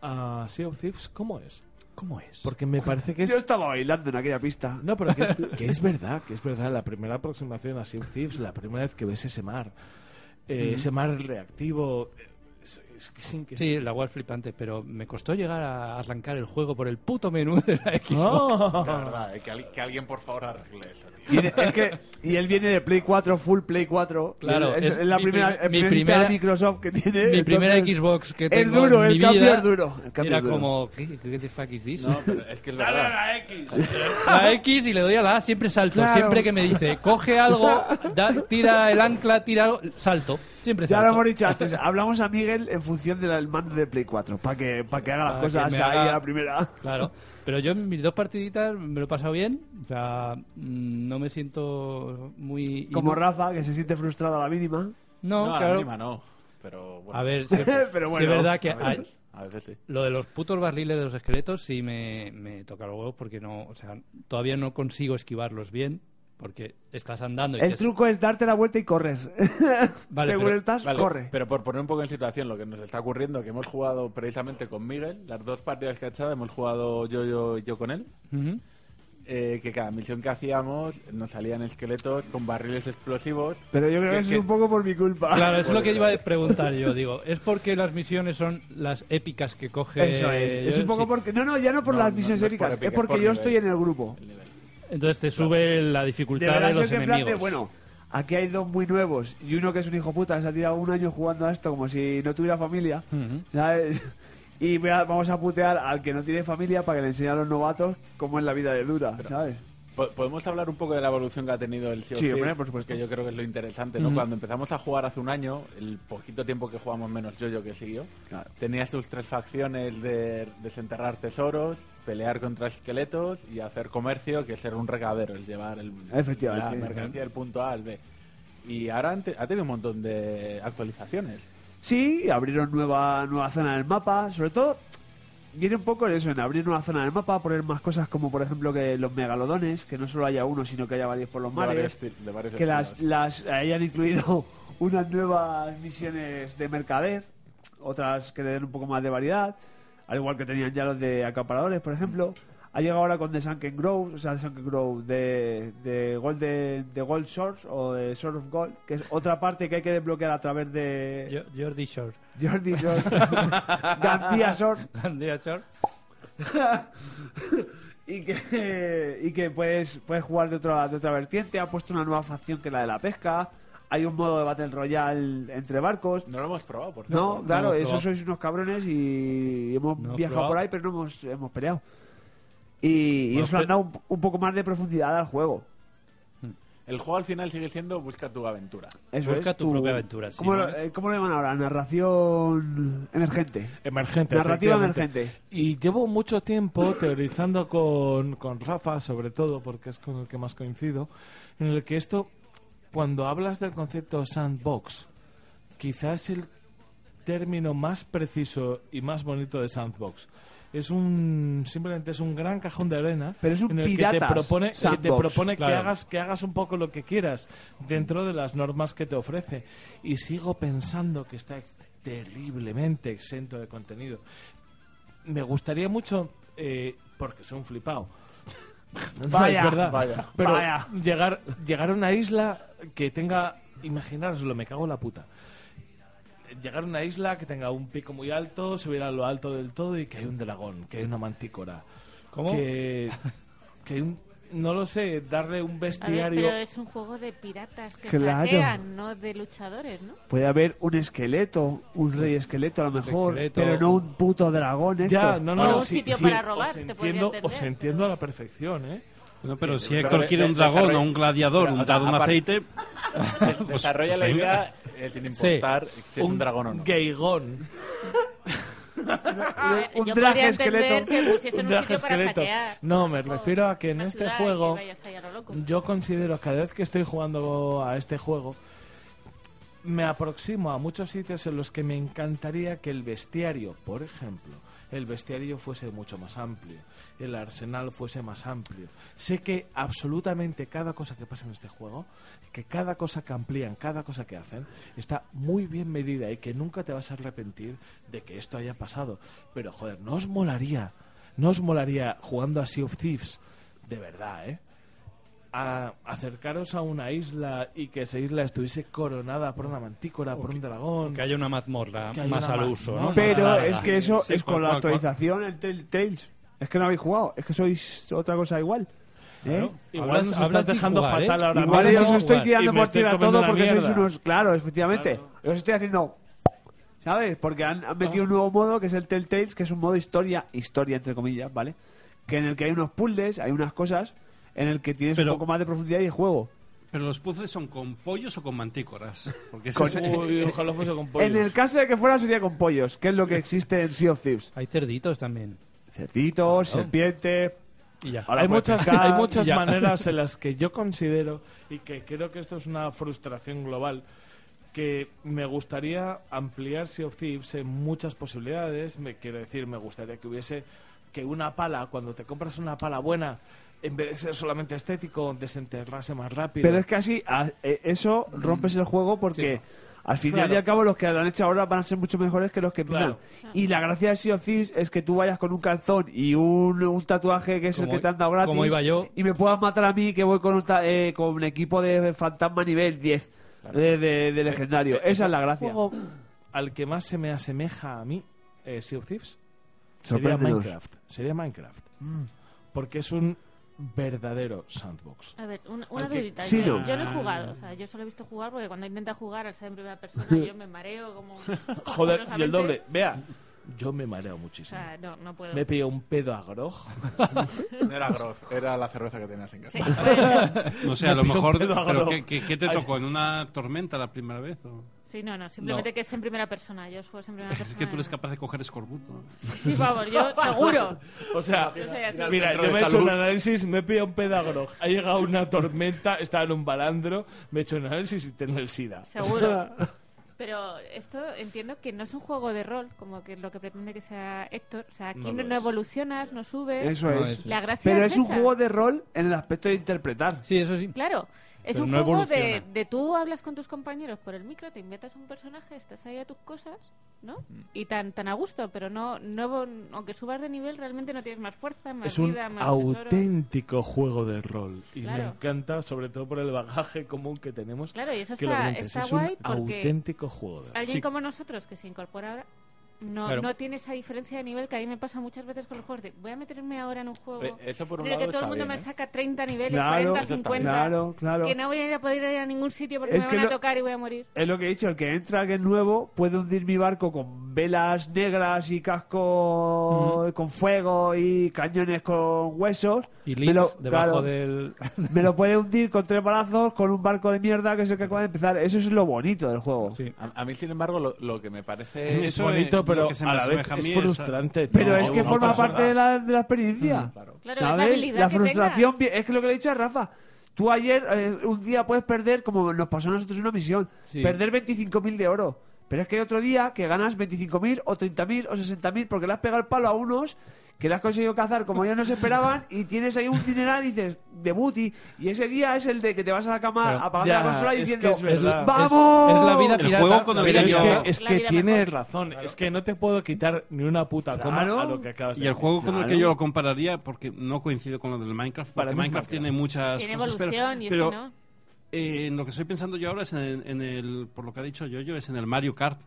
a Sea of Thieves, ¿cómo es? ¿Cómo es? Porque me parece que es... Yo estaba bailando en aquella pista. No, pero que es, [LAUGHS] que es verdad, que es verdad. La primera aproximación a Sea Thieves, la primera vez que ves ese mar, eh, ese mar reactivo, eh, es, es es increíble. Sí, la web flipante, pero me costó llegar a arrancar el juego por el puto menú de la [LAUGHS] Xbox. Ah. La verdad, eh, que, al- que alguien por favor arregle eso, tío. Viene- es que, y él viene de Play 4, full Play 4. Claro, es, es es la mi primera, primer- el mi primera- Microsoft que tiene. Mi primera entonces, Xbox que es tengo duro, en el mi cambio vida es duro, el cambio era es duro. como, ¿qué, qué the fuck is this? No, pero es que es verdad. La X y le doy a la A, siempre salto. Claro. Siempre que me dice, coge algo, da- tira el ancla, tira algo, salto. Siempre Ya lo hemos dicho antes, [LAUGHS] hablamos a Miguel en función del mando de Play 4, para que, para que haga las cosas ahí haga- a la primera. Claro, pero yo en mis dos partiditas me lo he pasado bien. O sea, mm, no me siento muy. Como Rafa, que se siente frustrado a la mínima. No, No, a la mínima no. Pero bueno. A ver, [LAUGHS] sí, Pero sí bueno, es verdad que a hay- veces, a veces sí. lo de los putos barriles de los esqueletos sí me, me toca los huevos porque no, o sea, todavía no consigo esquivarlos bien porque estás andando y El te- truco es darte la vuelta y correr. [LAUGHS] Vale, Según pero- estás, Vale, corre. Pero por poner un poco en situación lo que nos está ocurriendo, que hemos jugado precisamente con Miguel, las dos partidas que ha echado, hemos jugado yo, yo, yo con él, Ujú. eh, que cada misión que hacíamos nos salían esqueletos con barriles explosivos. Pero yo creo que, que- eso que- es un poco por mi culpa. Claro, eso es lo que iba a preguntar yo. [LAUGHS] Digo, ¿es porque las misiones son las épicas que coge? Eso es. Es un poco Sí. porque. No, no, ya no por No, las no, misiones no es por épicas, épicas, es porque por yo nivel. estoy en el grupo. el nivel. Entonces te sube la dificultad de, Deberá los plan enemigos. de, bueno, aquí hay dos muy nuevos y uno que es un hijo puta, se ha tirado un año jugando a esto como si no tuviera familia. Ujú. ¿sabes? Y voy a- vamos a putear al que no tiene familia para que le enseñe a los novatos cómo es la vida de dura, ¿sabes? Po- ¿Podemos hablar un poco de la evolución que ha tenido el Sea of Sí, Thieves? hombre, por supuesto. Que yo creo que es lo interesante, ¿no? Cuando empezamos a jugar hace un año, el poquito tiempo que jugamos menos yo, yo que siguió, Claro. tenías tus tres facciones de desenterrar tesoros, pelear contra esqueletos y hacer comercio, que es ser un recadero, es llevar el, Efectivamente. la mercancía del punto A al B. Y ahora ha tenido un montón de actualizaciones. Sí, abrieron nueva, nueva zona del mapa, sobre todo viene un poco de eso, en abrir nueva zona del mapa, poner más cosas como por ejemplo que los megalodones, que no solo haya uno, sino que haya varios por los De mares, varios que las, las hayan incluido [LAUGHS] unas nuevas misiones de mercader, otras que le den un poco más de variedad, al igual que tenían ya los de acaparadores, por ejemplo. Ha llegado ahora con The Sunken Grove, o sea, The Sunken Grove de, de, Golden, de Gold Source o de Sword of Gold, que es otra parte que hay que desbloquear a través de Jo- Jordi Shore. Jordi Shore, [LAUGHS] García Shore, Andrea Shore. [LAUGHS] y que, y que puedes, puedes jugar de otra, de otra vertiente. Ha puesto una nueva facción que es la de la pesca. Hay un modo de Battle Royale entre barcos. No lo hemos probado, por No, cierto. claro, hemos eso probado. sois unos cabrones y hemos No viajado probado. por ahí, pero no hemos, hemos peleado. Y, y Bueno, eso le han pe- dado un, un poco más de profundidad al juego. El juego al final sigue siendo busca tu aventura. Eso Busca es, tu propia aventura, ¿Cómo, lo, eh, cómo lo llaman ahora? Narración emergente. Emergente. Narrativa emergente. Y llevo mucho tiempo teorizando con, con Rafa, sobre todo, porque es con el que más coincido, en el que esto, cuando hablas del concepto sandbox, quizás el término más preciso y más bonito de sandbox. Es un simplemente es un gran cajón de arena Pero es un en el que te propone, que te propone que hagas que hagas un poco lo que quieras dentro de las normas que te ofrece y sigo pensando que está terriblemente exento de contenido. Me gustaría mucho, eh, porque soy un flipado. No, [LAUGHS] Vaya, es verdad. vaya. Pero Vaya. Llegar, llegar a una isla que tenga, imaginároslo, me cago en la puta. Llegar a una isla que tenga un pico muy alto, subir a lo alto del todo y que hay un dragón, que hay una mantícora. ¿Cómo? Que, que hay un, no lo sé, darle un A ver, bestiario. pero es un juego de piratas que Claro. no de luchadores, ¿no? Puede haber un esqueleto, un rey esqueleto a lo mejor, pero no un puto dragón. Esto. Ya, no, no, O no, un sitio sí, para robar, os te entiendo, entender, os entiendo a la perfección, ¿eh? Bueno, pero si Héctor quiere un dragón o un gladiador, un dado, un aceite, [LAUGHS] Desarrolla la venga. idea eh, sin importar si es un, dragón o no. Gaigón. A [LAUGHS] ver, un yo traje esqueleto. que pusiesen Un un, traje sitio para esqueleto. saquear. No, me refiero a que en este juego-. Yo considero, cada vez que estoy jugando a este juego, me aproximo a muchos sitios en los que me encantaría que el bestiario, por ejemplo, el bestiario fuese mucho más amplio, el arsenal fuese más amplio. Sé que absolutamente cada cosa que pasa en este juego, que cada cosa que amplían, cada cosa que hacen, está muy bien medida y que nunca te vas a arrepentir de que esto haya pasado. Pero joder, no os molaría, no os molaría jugando a Sea of Thieves, de verdad, ¿eh? A acercaros a una isla y que esa isla estuviese coronada por una mantícora, por un dragón. Que haya una mazmorra haya más una al uso, no, Pero es que eso Sí, es con cual, la cual, cual. actualización el Telltales. Es que no habéis jugado, es que sois otra cosa igual. ¿eh? Igual Hablas- nos hablas dejando jugar, ¿eh? fatal ahora Igual mismo. yo os estoy tirando por tierra todo porque sois unos... Claro, efectivamente. Claro. Yo os estoy haciendo... ¿Sabes? Porque han, han metido un nuevo modo que es el Telltales, que es un modo historia, historia entre comillas, ¿vale? Que en el que hay unos puzzles, hay unas cosas en el que tienes Pero- un poco más de profundidad y de juego. pero los puzzles son con pollos o con mantícoras. Porque Con- es- Uy, ojalá fuese con pollos. En el caso de que fuera sería con pollos, que es lo que existe en Sea of Thieves. Hay cerditos también. Cerditos, serpiente... Y ya. Hay muchas, pescar hay y muchas ya. maneras en [LAUGHS] las que yo considero, y que creo que esto es una frustración global, que me gustaría ampliar Sea of Thieves en muchas posibilidades. Me quiero decir, me gustaría que hubiese que una pala, cuando te compras una pala buena, en vez de ser solamente estético, desenterrase más rápido. Pero es que así, a- eh, eso rompes el juego porque al final Claro. y al cabo los que lo han hecho ahora van a ser mucho mejores que los que empiezan. Claro. Y la gracia de Sea of Thieves es que tú vayas con un calzón y un, un tatuaje que es el que te han dado gratis como iba yo. y me puedas matar a mí que voy con un, ta- eh, con un equipo de fantasma nivel 10 de, de- de legendario. Esa es la gracia. juego al que más se me asemeja a mí, eh, Sea of Thieves, sería Sorpréndenos. Minecraft. Sería Minecraft. Porque es un verdadero sandbox. A ver, una, una dudita. Sí, yo, no. yo no he jugado, o sea, yo solo he visto jugar porque cuando intenta jugar al ser en primera persona yo me mareo como... [LAUGHS] Joder, y el doble. Vea, yo me mareo O muchísimo. sea, no, no puedo. Me he pillado un pedo a grog. [LAUGHS] No era Groff, era la cerveza que tenías en casa. Sí. [LAUGHS] No sé, a lo Me mejor. un pedo a ¿Pero grog. qué, qué- qué te tocó? ¿En una tormenta la primera vez? o? Sí, no, no, simplemente No. que es en primera persona. Yo juego en primera persona. [LAUGHS] Es que tú eres capaz de coger escorbuto. Sí, sí, vamos, yo [LAUGHS] seguro. O sea, mira, yo me he hecho un análisis, me he pillado un grog. Ha llegado una tormenta, estaba en un balandro, me he hecho un análisis y tengo el SIDA. Seguro. [LAUGHS] Pero esto entiendo que no es un juego de rol, como que lo que pretende que sea Héctor. O sea, aquí No evolucionas, no subes. Eso es. La gracia Pero es, es un esa. juego de rol en el aspecto de interpretar. Sí, eso sí. Claro. Es un no juego de, de tú hablas con tus compañeros por el micro, te inventas un personaje, estás ahí a tus cosas, ¿no? Mm. Y tan tan a gusto, pero no, no aunque subas de nivel realmente no tienes más fuerza, más Es un vida, más tesoro. auténtico juego de rol. Y me encanta, sobre todo por el bagaje común que tenemos. Claro, y eso que está, está es guay un porque auténtico juego de rol. alguien Sí. como nosotros que se incorpora ahora no, Claro. no tiene esa diferencia de nivel que a mí me pasa muchas veces con los juegos de voy a meterme ahora en un juego Eh, Eso por un en el lado que todo el mundo bien, me ¿eh? saca 30 niveles, Claro, 40, eso está 50, Claro, claro. que no voy a ir a poder ir a ningún sitio porque Es me que van a tocar y voy a morir. Es lo que he dicho, el que entra alguien nuevo puede hundir mi barco con velas negras y casco con fuego y cañones con huesos. Y Me leads lo- debajo claro, del... [LAUGHS] Me lo puede hundir con tres balazos con un barco de mierda que es el que acaba de empezar. Eso es lo bonito del juego. Sí. A, a mí, sin embargo, lo, lo que me parece... Es Eso bonito, es pero que se me a la vez a es mí es- frustrante. Pero No, es que no forma parte de la, de la experiencia. Claro, es la habilidad La que frustración, vi- es que lo que le he dicho a Rafa. Tú ayer, eh, un día puedes perder, como nos pasó a nosotros en una misión, Sí. perder 25.000 de oro. Pero es que hay otro día que ganas 25.000 o 30.000 o 60.000 porque le has pegado el palo a unos que le has conseguido cazar como ellos no se esperaban y tienes ahí un dineral y dices, debut y, y ese día es el de que te vas a la cama Pero- apagando Ya, la consola y diciendo, es. ¡vamos! Es la vida El pirata. juego con la el vida Pero es yo- que, es que tienes mejor. razón. Es que no te puedo quitar ni una puta coma Claro. a lo que acabas de Y el juego con el que yo lo compararía, porque no coincido con lo del Minecraft, Para porque es Minecraft tiene muchas Tiene cosas, pero- evolución y pero, no. eh, en lo que estoy pensando yo ahora es en, en el, por lo que ha dicho Yoyo, es en el Mario Kart.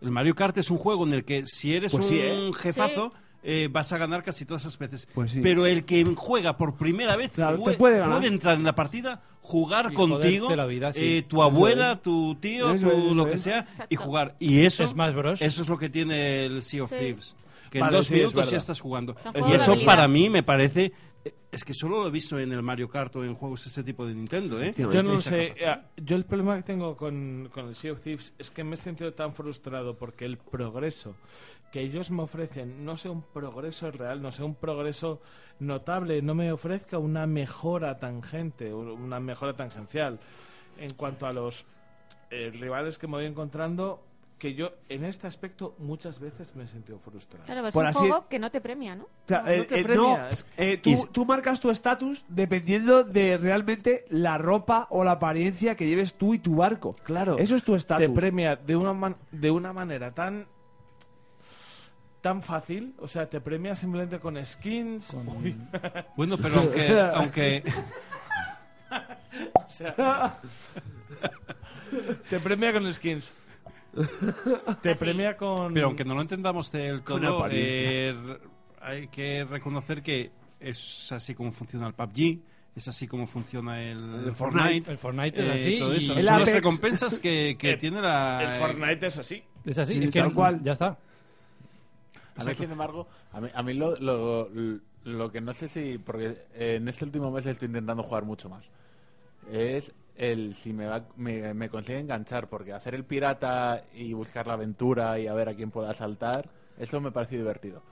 El Mario Kart es un juego en el que si eres Pues un sí, ¿eh? jefazo, eh, vas a ganar casi todas esas veces. Pues sí. Pero el que juega por primera vez Claro, puede, entrar en la partida, jugar Y contigo, joderte la vida, sí. eh, tu Eso abuela, es. tu tío, Eso tu es, eso lo que es. sea, y jugar. Y eso, Smash Bros. eso es lo que tiene el Sea of Sí. Thieves. Que Vale, en dos sí, es minutos ya estás jugando. Y eso para mí me parece... Es que solo lo he visto en el Mario Kart o en juegos de este tipo de Nintendo, ¿eh? Yo no sé, capacidad. eh, yo el problema que tengo con, con el Sea of Thieves es que me he sentido tan frustrado porque el progreso que ellos me ofrecen no sea un progreso real, no sea un progreso notable, no me ofrezca una mejora tangente, una mejora tangencial en cuanto a los eh, rivales que me voy encontrando que yo en este aspecto muchas veces me he sentido frustrado. Claro, es Por un así- juego que no te premia, ¿no? O sea, No, eh, no te eh, premia, no, es- eh, tú, Y s- tú marcas tu estatus dependiendo de realmente la ropa o la apariencia que lleves tú y tu barco. Claro. Eso es tu estatus. te premia de una man- de una manera tan tan fácil, o sea, te premia simplemente con skins, Uy, [LAUGHS] Bueno, pero aunque, aunque [LAUGHS] o sea, [LAUGHS] te premia con skins. [LAUGHS] Te premia con Pero aunque no lo entendamos del Con todo, eh, hay que reconocer que es así como funciona el PUBG, es así como funciona el, El Fortnite. Fortnite. El Fortnite eh, es así. todo y- eso. El Son las Apex. recompensas que, que El- tiene la... el Fortnite es así. Es así, Sí, es que tal cual. ya está. A mí, sin embargo, a mí, a mí lo, lo, lo que no sé si... Porque en este último mes estoy intentando jugar mucho más. Es el si me, va, me, me consigue enganchar. Porque hacer el pirata y buscar la aventura y a ver a quién pueda saltar, eso me parece divertido.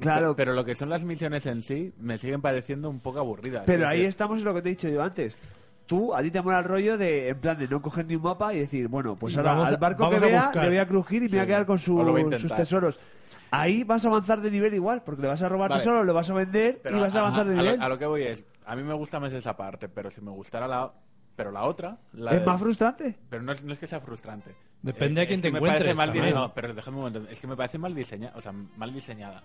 Claro. Pe- Pero lo que son las misiones en sí me siguen pareciendo un poco aburridas. Pero ahí decir, estamos en lo que te he dicho yo antes. Tú, a ti te mola el rollo de, en plan, de no coger ni un mapa y decir, bueno, pues ahora vamos al barco que vea le voy a crujir y me voy a quedar con sus, O lo voy a intentar. sus tesoros. Ahí vas a avanzar de nivel igual, porque le vas a robar Vale. tesoros, le vas a vender Pero y vas a, avanzar de a lo- nivel. a lo que voy es, a mí me gusta más esa parte, pero si me gustara la... Pero la otra... La es más frustrante. Pero no es, no es que sea frustrante. Depende a quién es que te me parece encuentres mal No, pero déjame un momento. Es que me parece mal diseñada. O sea, mal diseñada.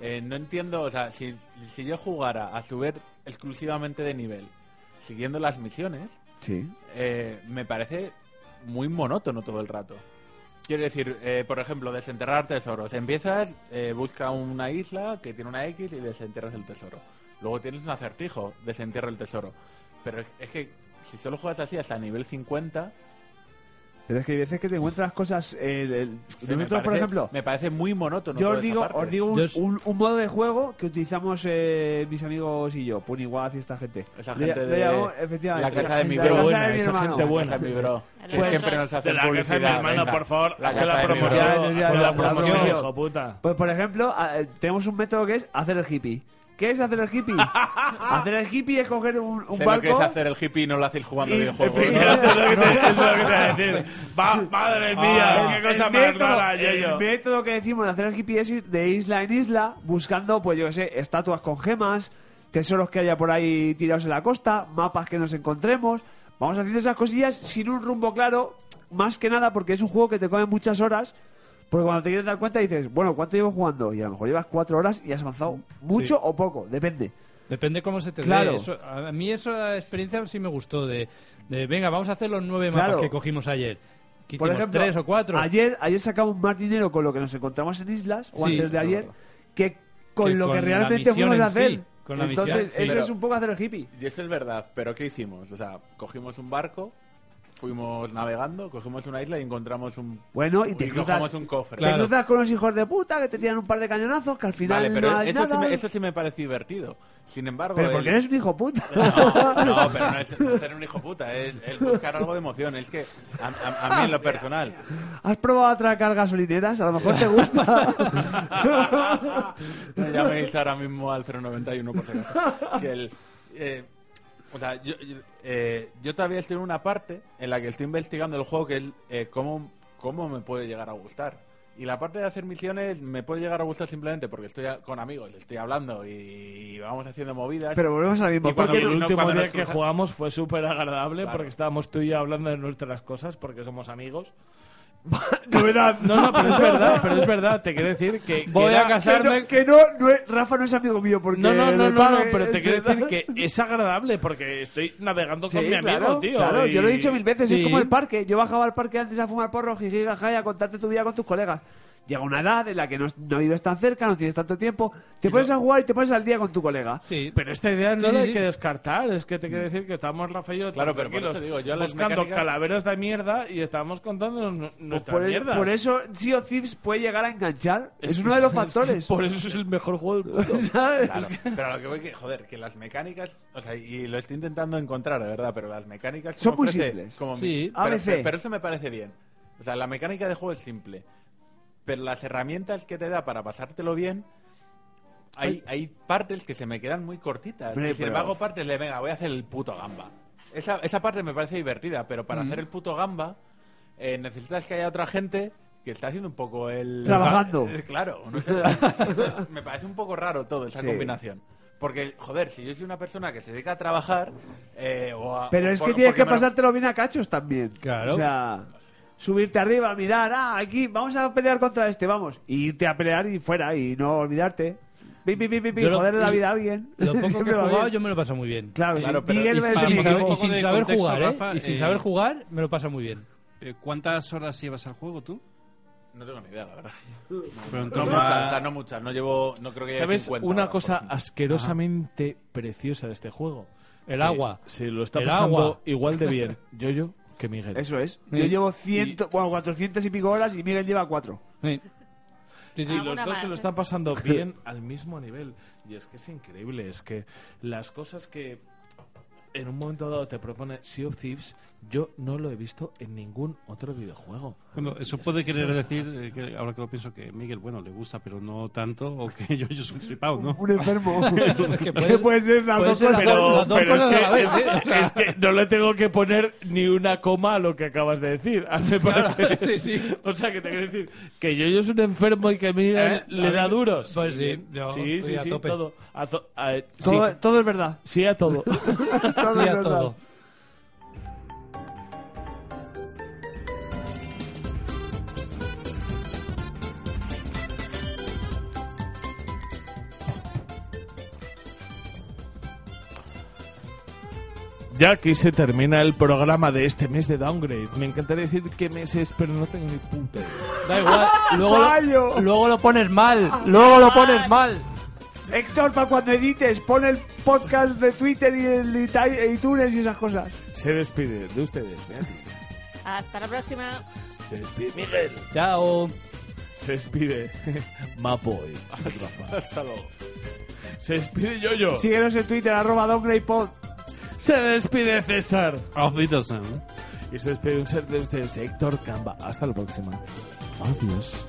Eh, no entiendo, o sea, si, si yo jugara a subir exclusivamente de nivel, siguiendo las misiones, Sí. eh, me parece muy monótono todo el rato. Quiero decir, eh, por ejemplo, desenterrar tesoros. Empiezas, eh, busca una isla que tiene una X y desenterras el tesoro. Luego tienes un acertijo, desentierra el tesoro. Pero es, es que si solo juegas así hasta nivel 50, Pero es que hay veces que te encuentras cosas. eh, del- por parece- ejemplo, me parece muy monótono. yo os digo, os digo un, un- un modo de juego que utilizamos eh, mis amigos y yo, Puniguaz y esta gente. Esa gente le de llamo, efectivamente, la casa de mi la bro. casa buena, esa gente buena. Mi bro. Que Pues- siempre nos hace De la casa de mi hermano, venga. por favor, La casa la promoción, la la promoción, hijo puta. Pues por ejemplo, a- eh, tenemos un método que es hacer el hippie. ¿Qué es hacer el hippie? [LAUGHS] hacer el hippie es coger un, un Sé barco. lo que es hacer el hippie y no lo hacéis jugando videojuegos. Eso es lo que te, eso es lo que te voy a decir. Va- madre mía, Ah, qué cosa el más método, rara, el método que decimos de hacer el hippie es ir de isla en isla buscando, pues yo qué sé, estatuas con gemas, tesoros que haya por ahí tirados en la costa, mapas que nos encontremos. Vamos haciendo esas cosillas sin un rumbo claro, más que nada porque es un juego que te come muchas horas. Porque cuando te quieres dar cuenta dices, bueno, ¿cuánto llevo jugando? Y a lo mejor llevas cuatro horas y has avanzado mucho Sí. o poco, depende. Depende cómo se te Claro. dé. Eso- a mí esa experiencia sí me gustó. De, de, venga, vamos a hacer los nueve mapas Claro. que cogimos ayer. Que Por ejemplo, tres o cuatro. Ayer, ayer sacamos más dinero con lo que nos encontramos en islas, o Sí, antes de ayer, que con Que lo con que realmente fuimos a hacer. sí, con la Entonces, misión, sí. eso Pero- es un poco hacer el hippie. Y eso es verdad, pero ¿qué hicimos? O sea, cogimos un barco, fuimos navegando, cogimos una isla y encontramos un... Bueno, y te cruzas, cogemos un cofre. te Claro. cruzas con los hijos de puta que te tiran un par de cañonazos que al final Vale, pero no eso, sí me, eso sí me parece divertido. Sin embargo... Pero el- porque eres un hijo puta. No, [LAUGHS] no, pero no es, no es ser un hijo puta, es, es buscar algo de emoción. Es que a, a- a mí en lo personal... ¿Has probado a atracar gasolineras? A lo mejor te gusta. [LAUGHS] Me llaméis ahora mismo al 091 por si acaso. Que el, eh, o sea, yo, yo, eh, yo todavía estoy en una parte en la que estoy investigando el juego que es eh, cómo, cómo me puede llegar a gustar. Y la parte de hacer misiones me puede llegar a gustar simplemente porque estoy a- con amigos, estoy hablando y vamos haciendo movidas. Pero volvemos al mismo. Y cuando Porque el no- último cuando día que jugamos fue súper agradable Claro. porque estábamos tú y yo hablando de nuestras cosas porque somos amigos. Novedad. No, no, pero es verdad, pero es verdad. Te quiero decir que. que Voy a casarme. Que no, que no, no es- Rafa no es amigo mío porque No, no, no, pero te quiero verdad. decir que es agradable porque estoy navegando Sí, con mi amigo, claro, tío. Claro, y- yo lo he dicho mil veces, Sí. es como el parque. Yo bajaba al parque antes a fumar porro, jiji, y a contarte tu vida con tus colegas. Llega una edad en la que no, no vives tan cerca, no tienes tanto tiempo, te pones a jugar y te pones al día con tu colega. Sí. Pero esta idea no Sí, la sí, hay sí. que descartar. Es que te quiero decir que estamos Rafa y yo Claro, pero por eso digo, yo buscando mecánicas- calaveras de mierda y estábamos contando Pues nuestras por, mierdas. por eso Sea of Thieves puede llegar a enganchar. Es, uno de los es que factores. por eso es el mejor juego del mundo. [LAUGHS] Claro, pero a lo que voy que, joder, que las mecánicas, o sea, y lo estoy intentando encontrar, de verdad, pero las mecánicas Son muy ofrece simples. como Sí. mi- pero- pero eso me parece bien. O sea, la mecánica de juego es simple, pero las herramientas que te da para pasártelo bien, hay, hay partes que se me quedan muy cortitas. Hombre, y sin pero- embargo, partes de, venga, voy a hacer el puto gamba. Esa, esa parte me parece divertida, pero para hacer el puto gamba eh, necesitas que haya otra gente que está haciendo un poco el... Trabajando. Eh, [LAUGHS] Claro, no sé. [LAUGHS] me parece un poco raro todo esa Sí. combinación. Porque, joder, si yo soy una persona que se dedica a trabajar, eh, o a- Pero es por- que tienes que pasártelo bien a cachos también. Claro. O sea, subirte arriba, mirar, ah, aquí, vamos a pelear contra este, vamos. Y irte a pelear y fuera, y no olvidarte. Pi, pi, pi, pi, Yo joderle la vida a alguien. Lo poco [LAUGHS] que he jugado yo me lo paso muy bien. Claro, Claro, sí. pero- Miguel y sin, saber, equipo. y sin saber contexto, jugar, ¿eh? Rafa, Y sin eh, saber jugar, me lo pasa muy bien. Eh, ¿Cuántas horas llevas al juego tú? No tengo ni idea, la verdad. Pero No muchas, a- o sea, no muchas. No llevo, no creo que lleve ¿Sabes 50 una ahora, cosa asquerosamente preciosa de este juego? El agua. Se lo está El pasando agua. igual de bien [LAUGHS] yo-yo que Miguel. Eso es. Sí. Yo llevo ciento, bueno, 400 y pico horas y Miguel lleva cuatro. Sí. Sí, sí. Y Alguna los dos más, se lo están pasando bien al mismo nivel. Y es que es increíble. Es que las cosas que en un momento dado te propone Sea of Thieves, yo no lo he visto en ningún otro videojuego. Bueno, eso puede querer decir, eh, que ahora que lo pienso, que Miguel, bueno, le gusta, pero no tanto, o que yo, yo soy un flipado, ¿no? Un enfermo. [LAUGHS] [LAUGHS] que puede ser las puede dos ser cosas. las dos- las dos pero es, que, vez, ¿eh? O sea- es que no le tengo que poner ni una coma a lo que acabas de decir. A [LAUGHS] mí me parece- sí, sí. O sea, que te quiero decir que yo, yo soy un enfermo y que Miguel Eh, le da mí- duros. pues sí, yo sí, sí, a sí, tope. todo. A to- a- sí, Todo, todo es verdad. sí a todo. Todo Sí a todo. Ya aquí se termina el programa de este mes de Downgrade. Me encantaría decir qué meses, pero no tengo ni puta idea. Da igual. [LAUGHS] Luego lo, luego lo pones mal. Luego lo pones mal. Héctor, para cuando edites, pon el podcast de Twitter y el iTunes y esas cosas. Se despide de ustedes. Beatriz. Hasta la próxima. Se despide Miguel. Chao. Se despide [LAUGHS] Mapoy. Rafa. [LAUGHS] Hasta luego. Se despide Yoyo. Síguenos en Twitter, arroba DowngradePod. Se despide César. Auf Wiedersehen. Y se despide un ser desde Sector Camba. Hasta la próxima. Adiós.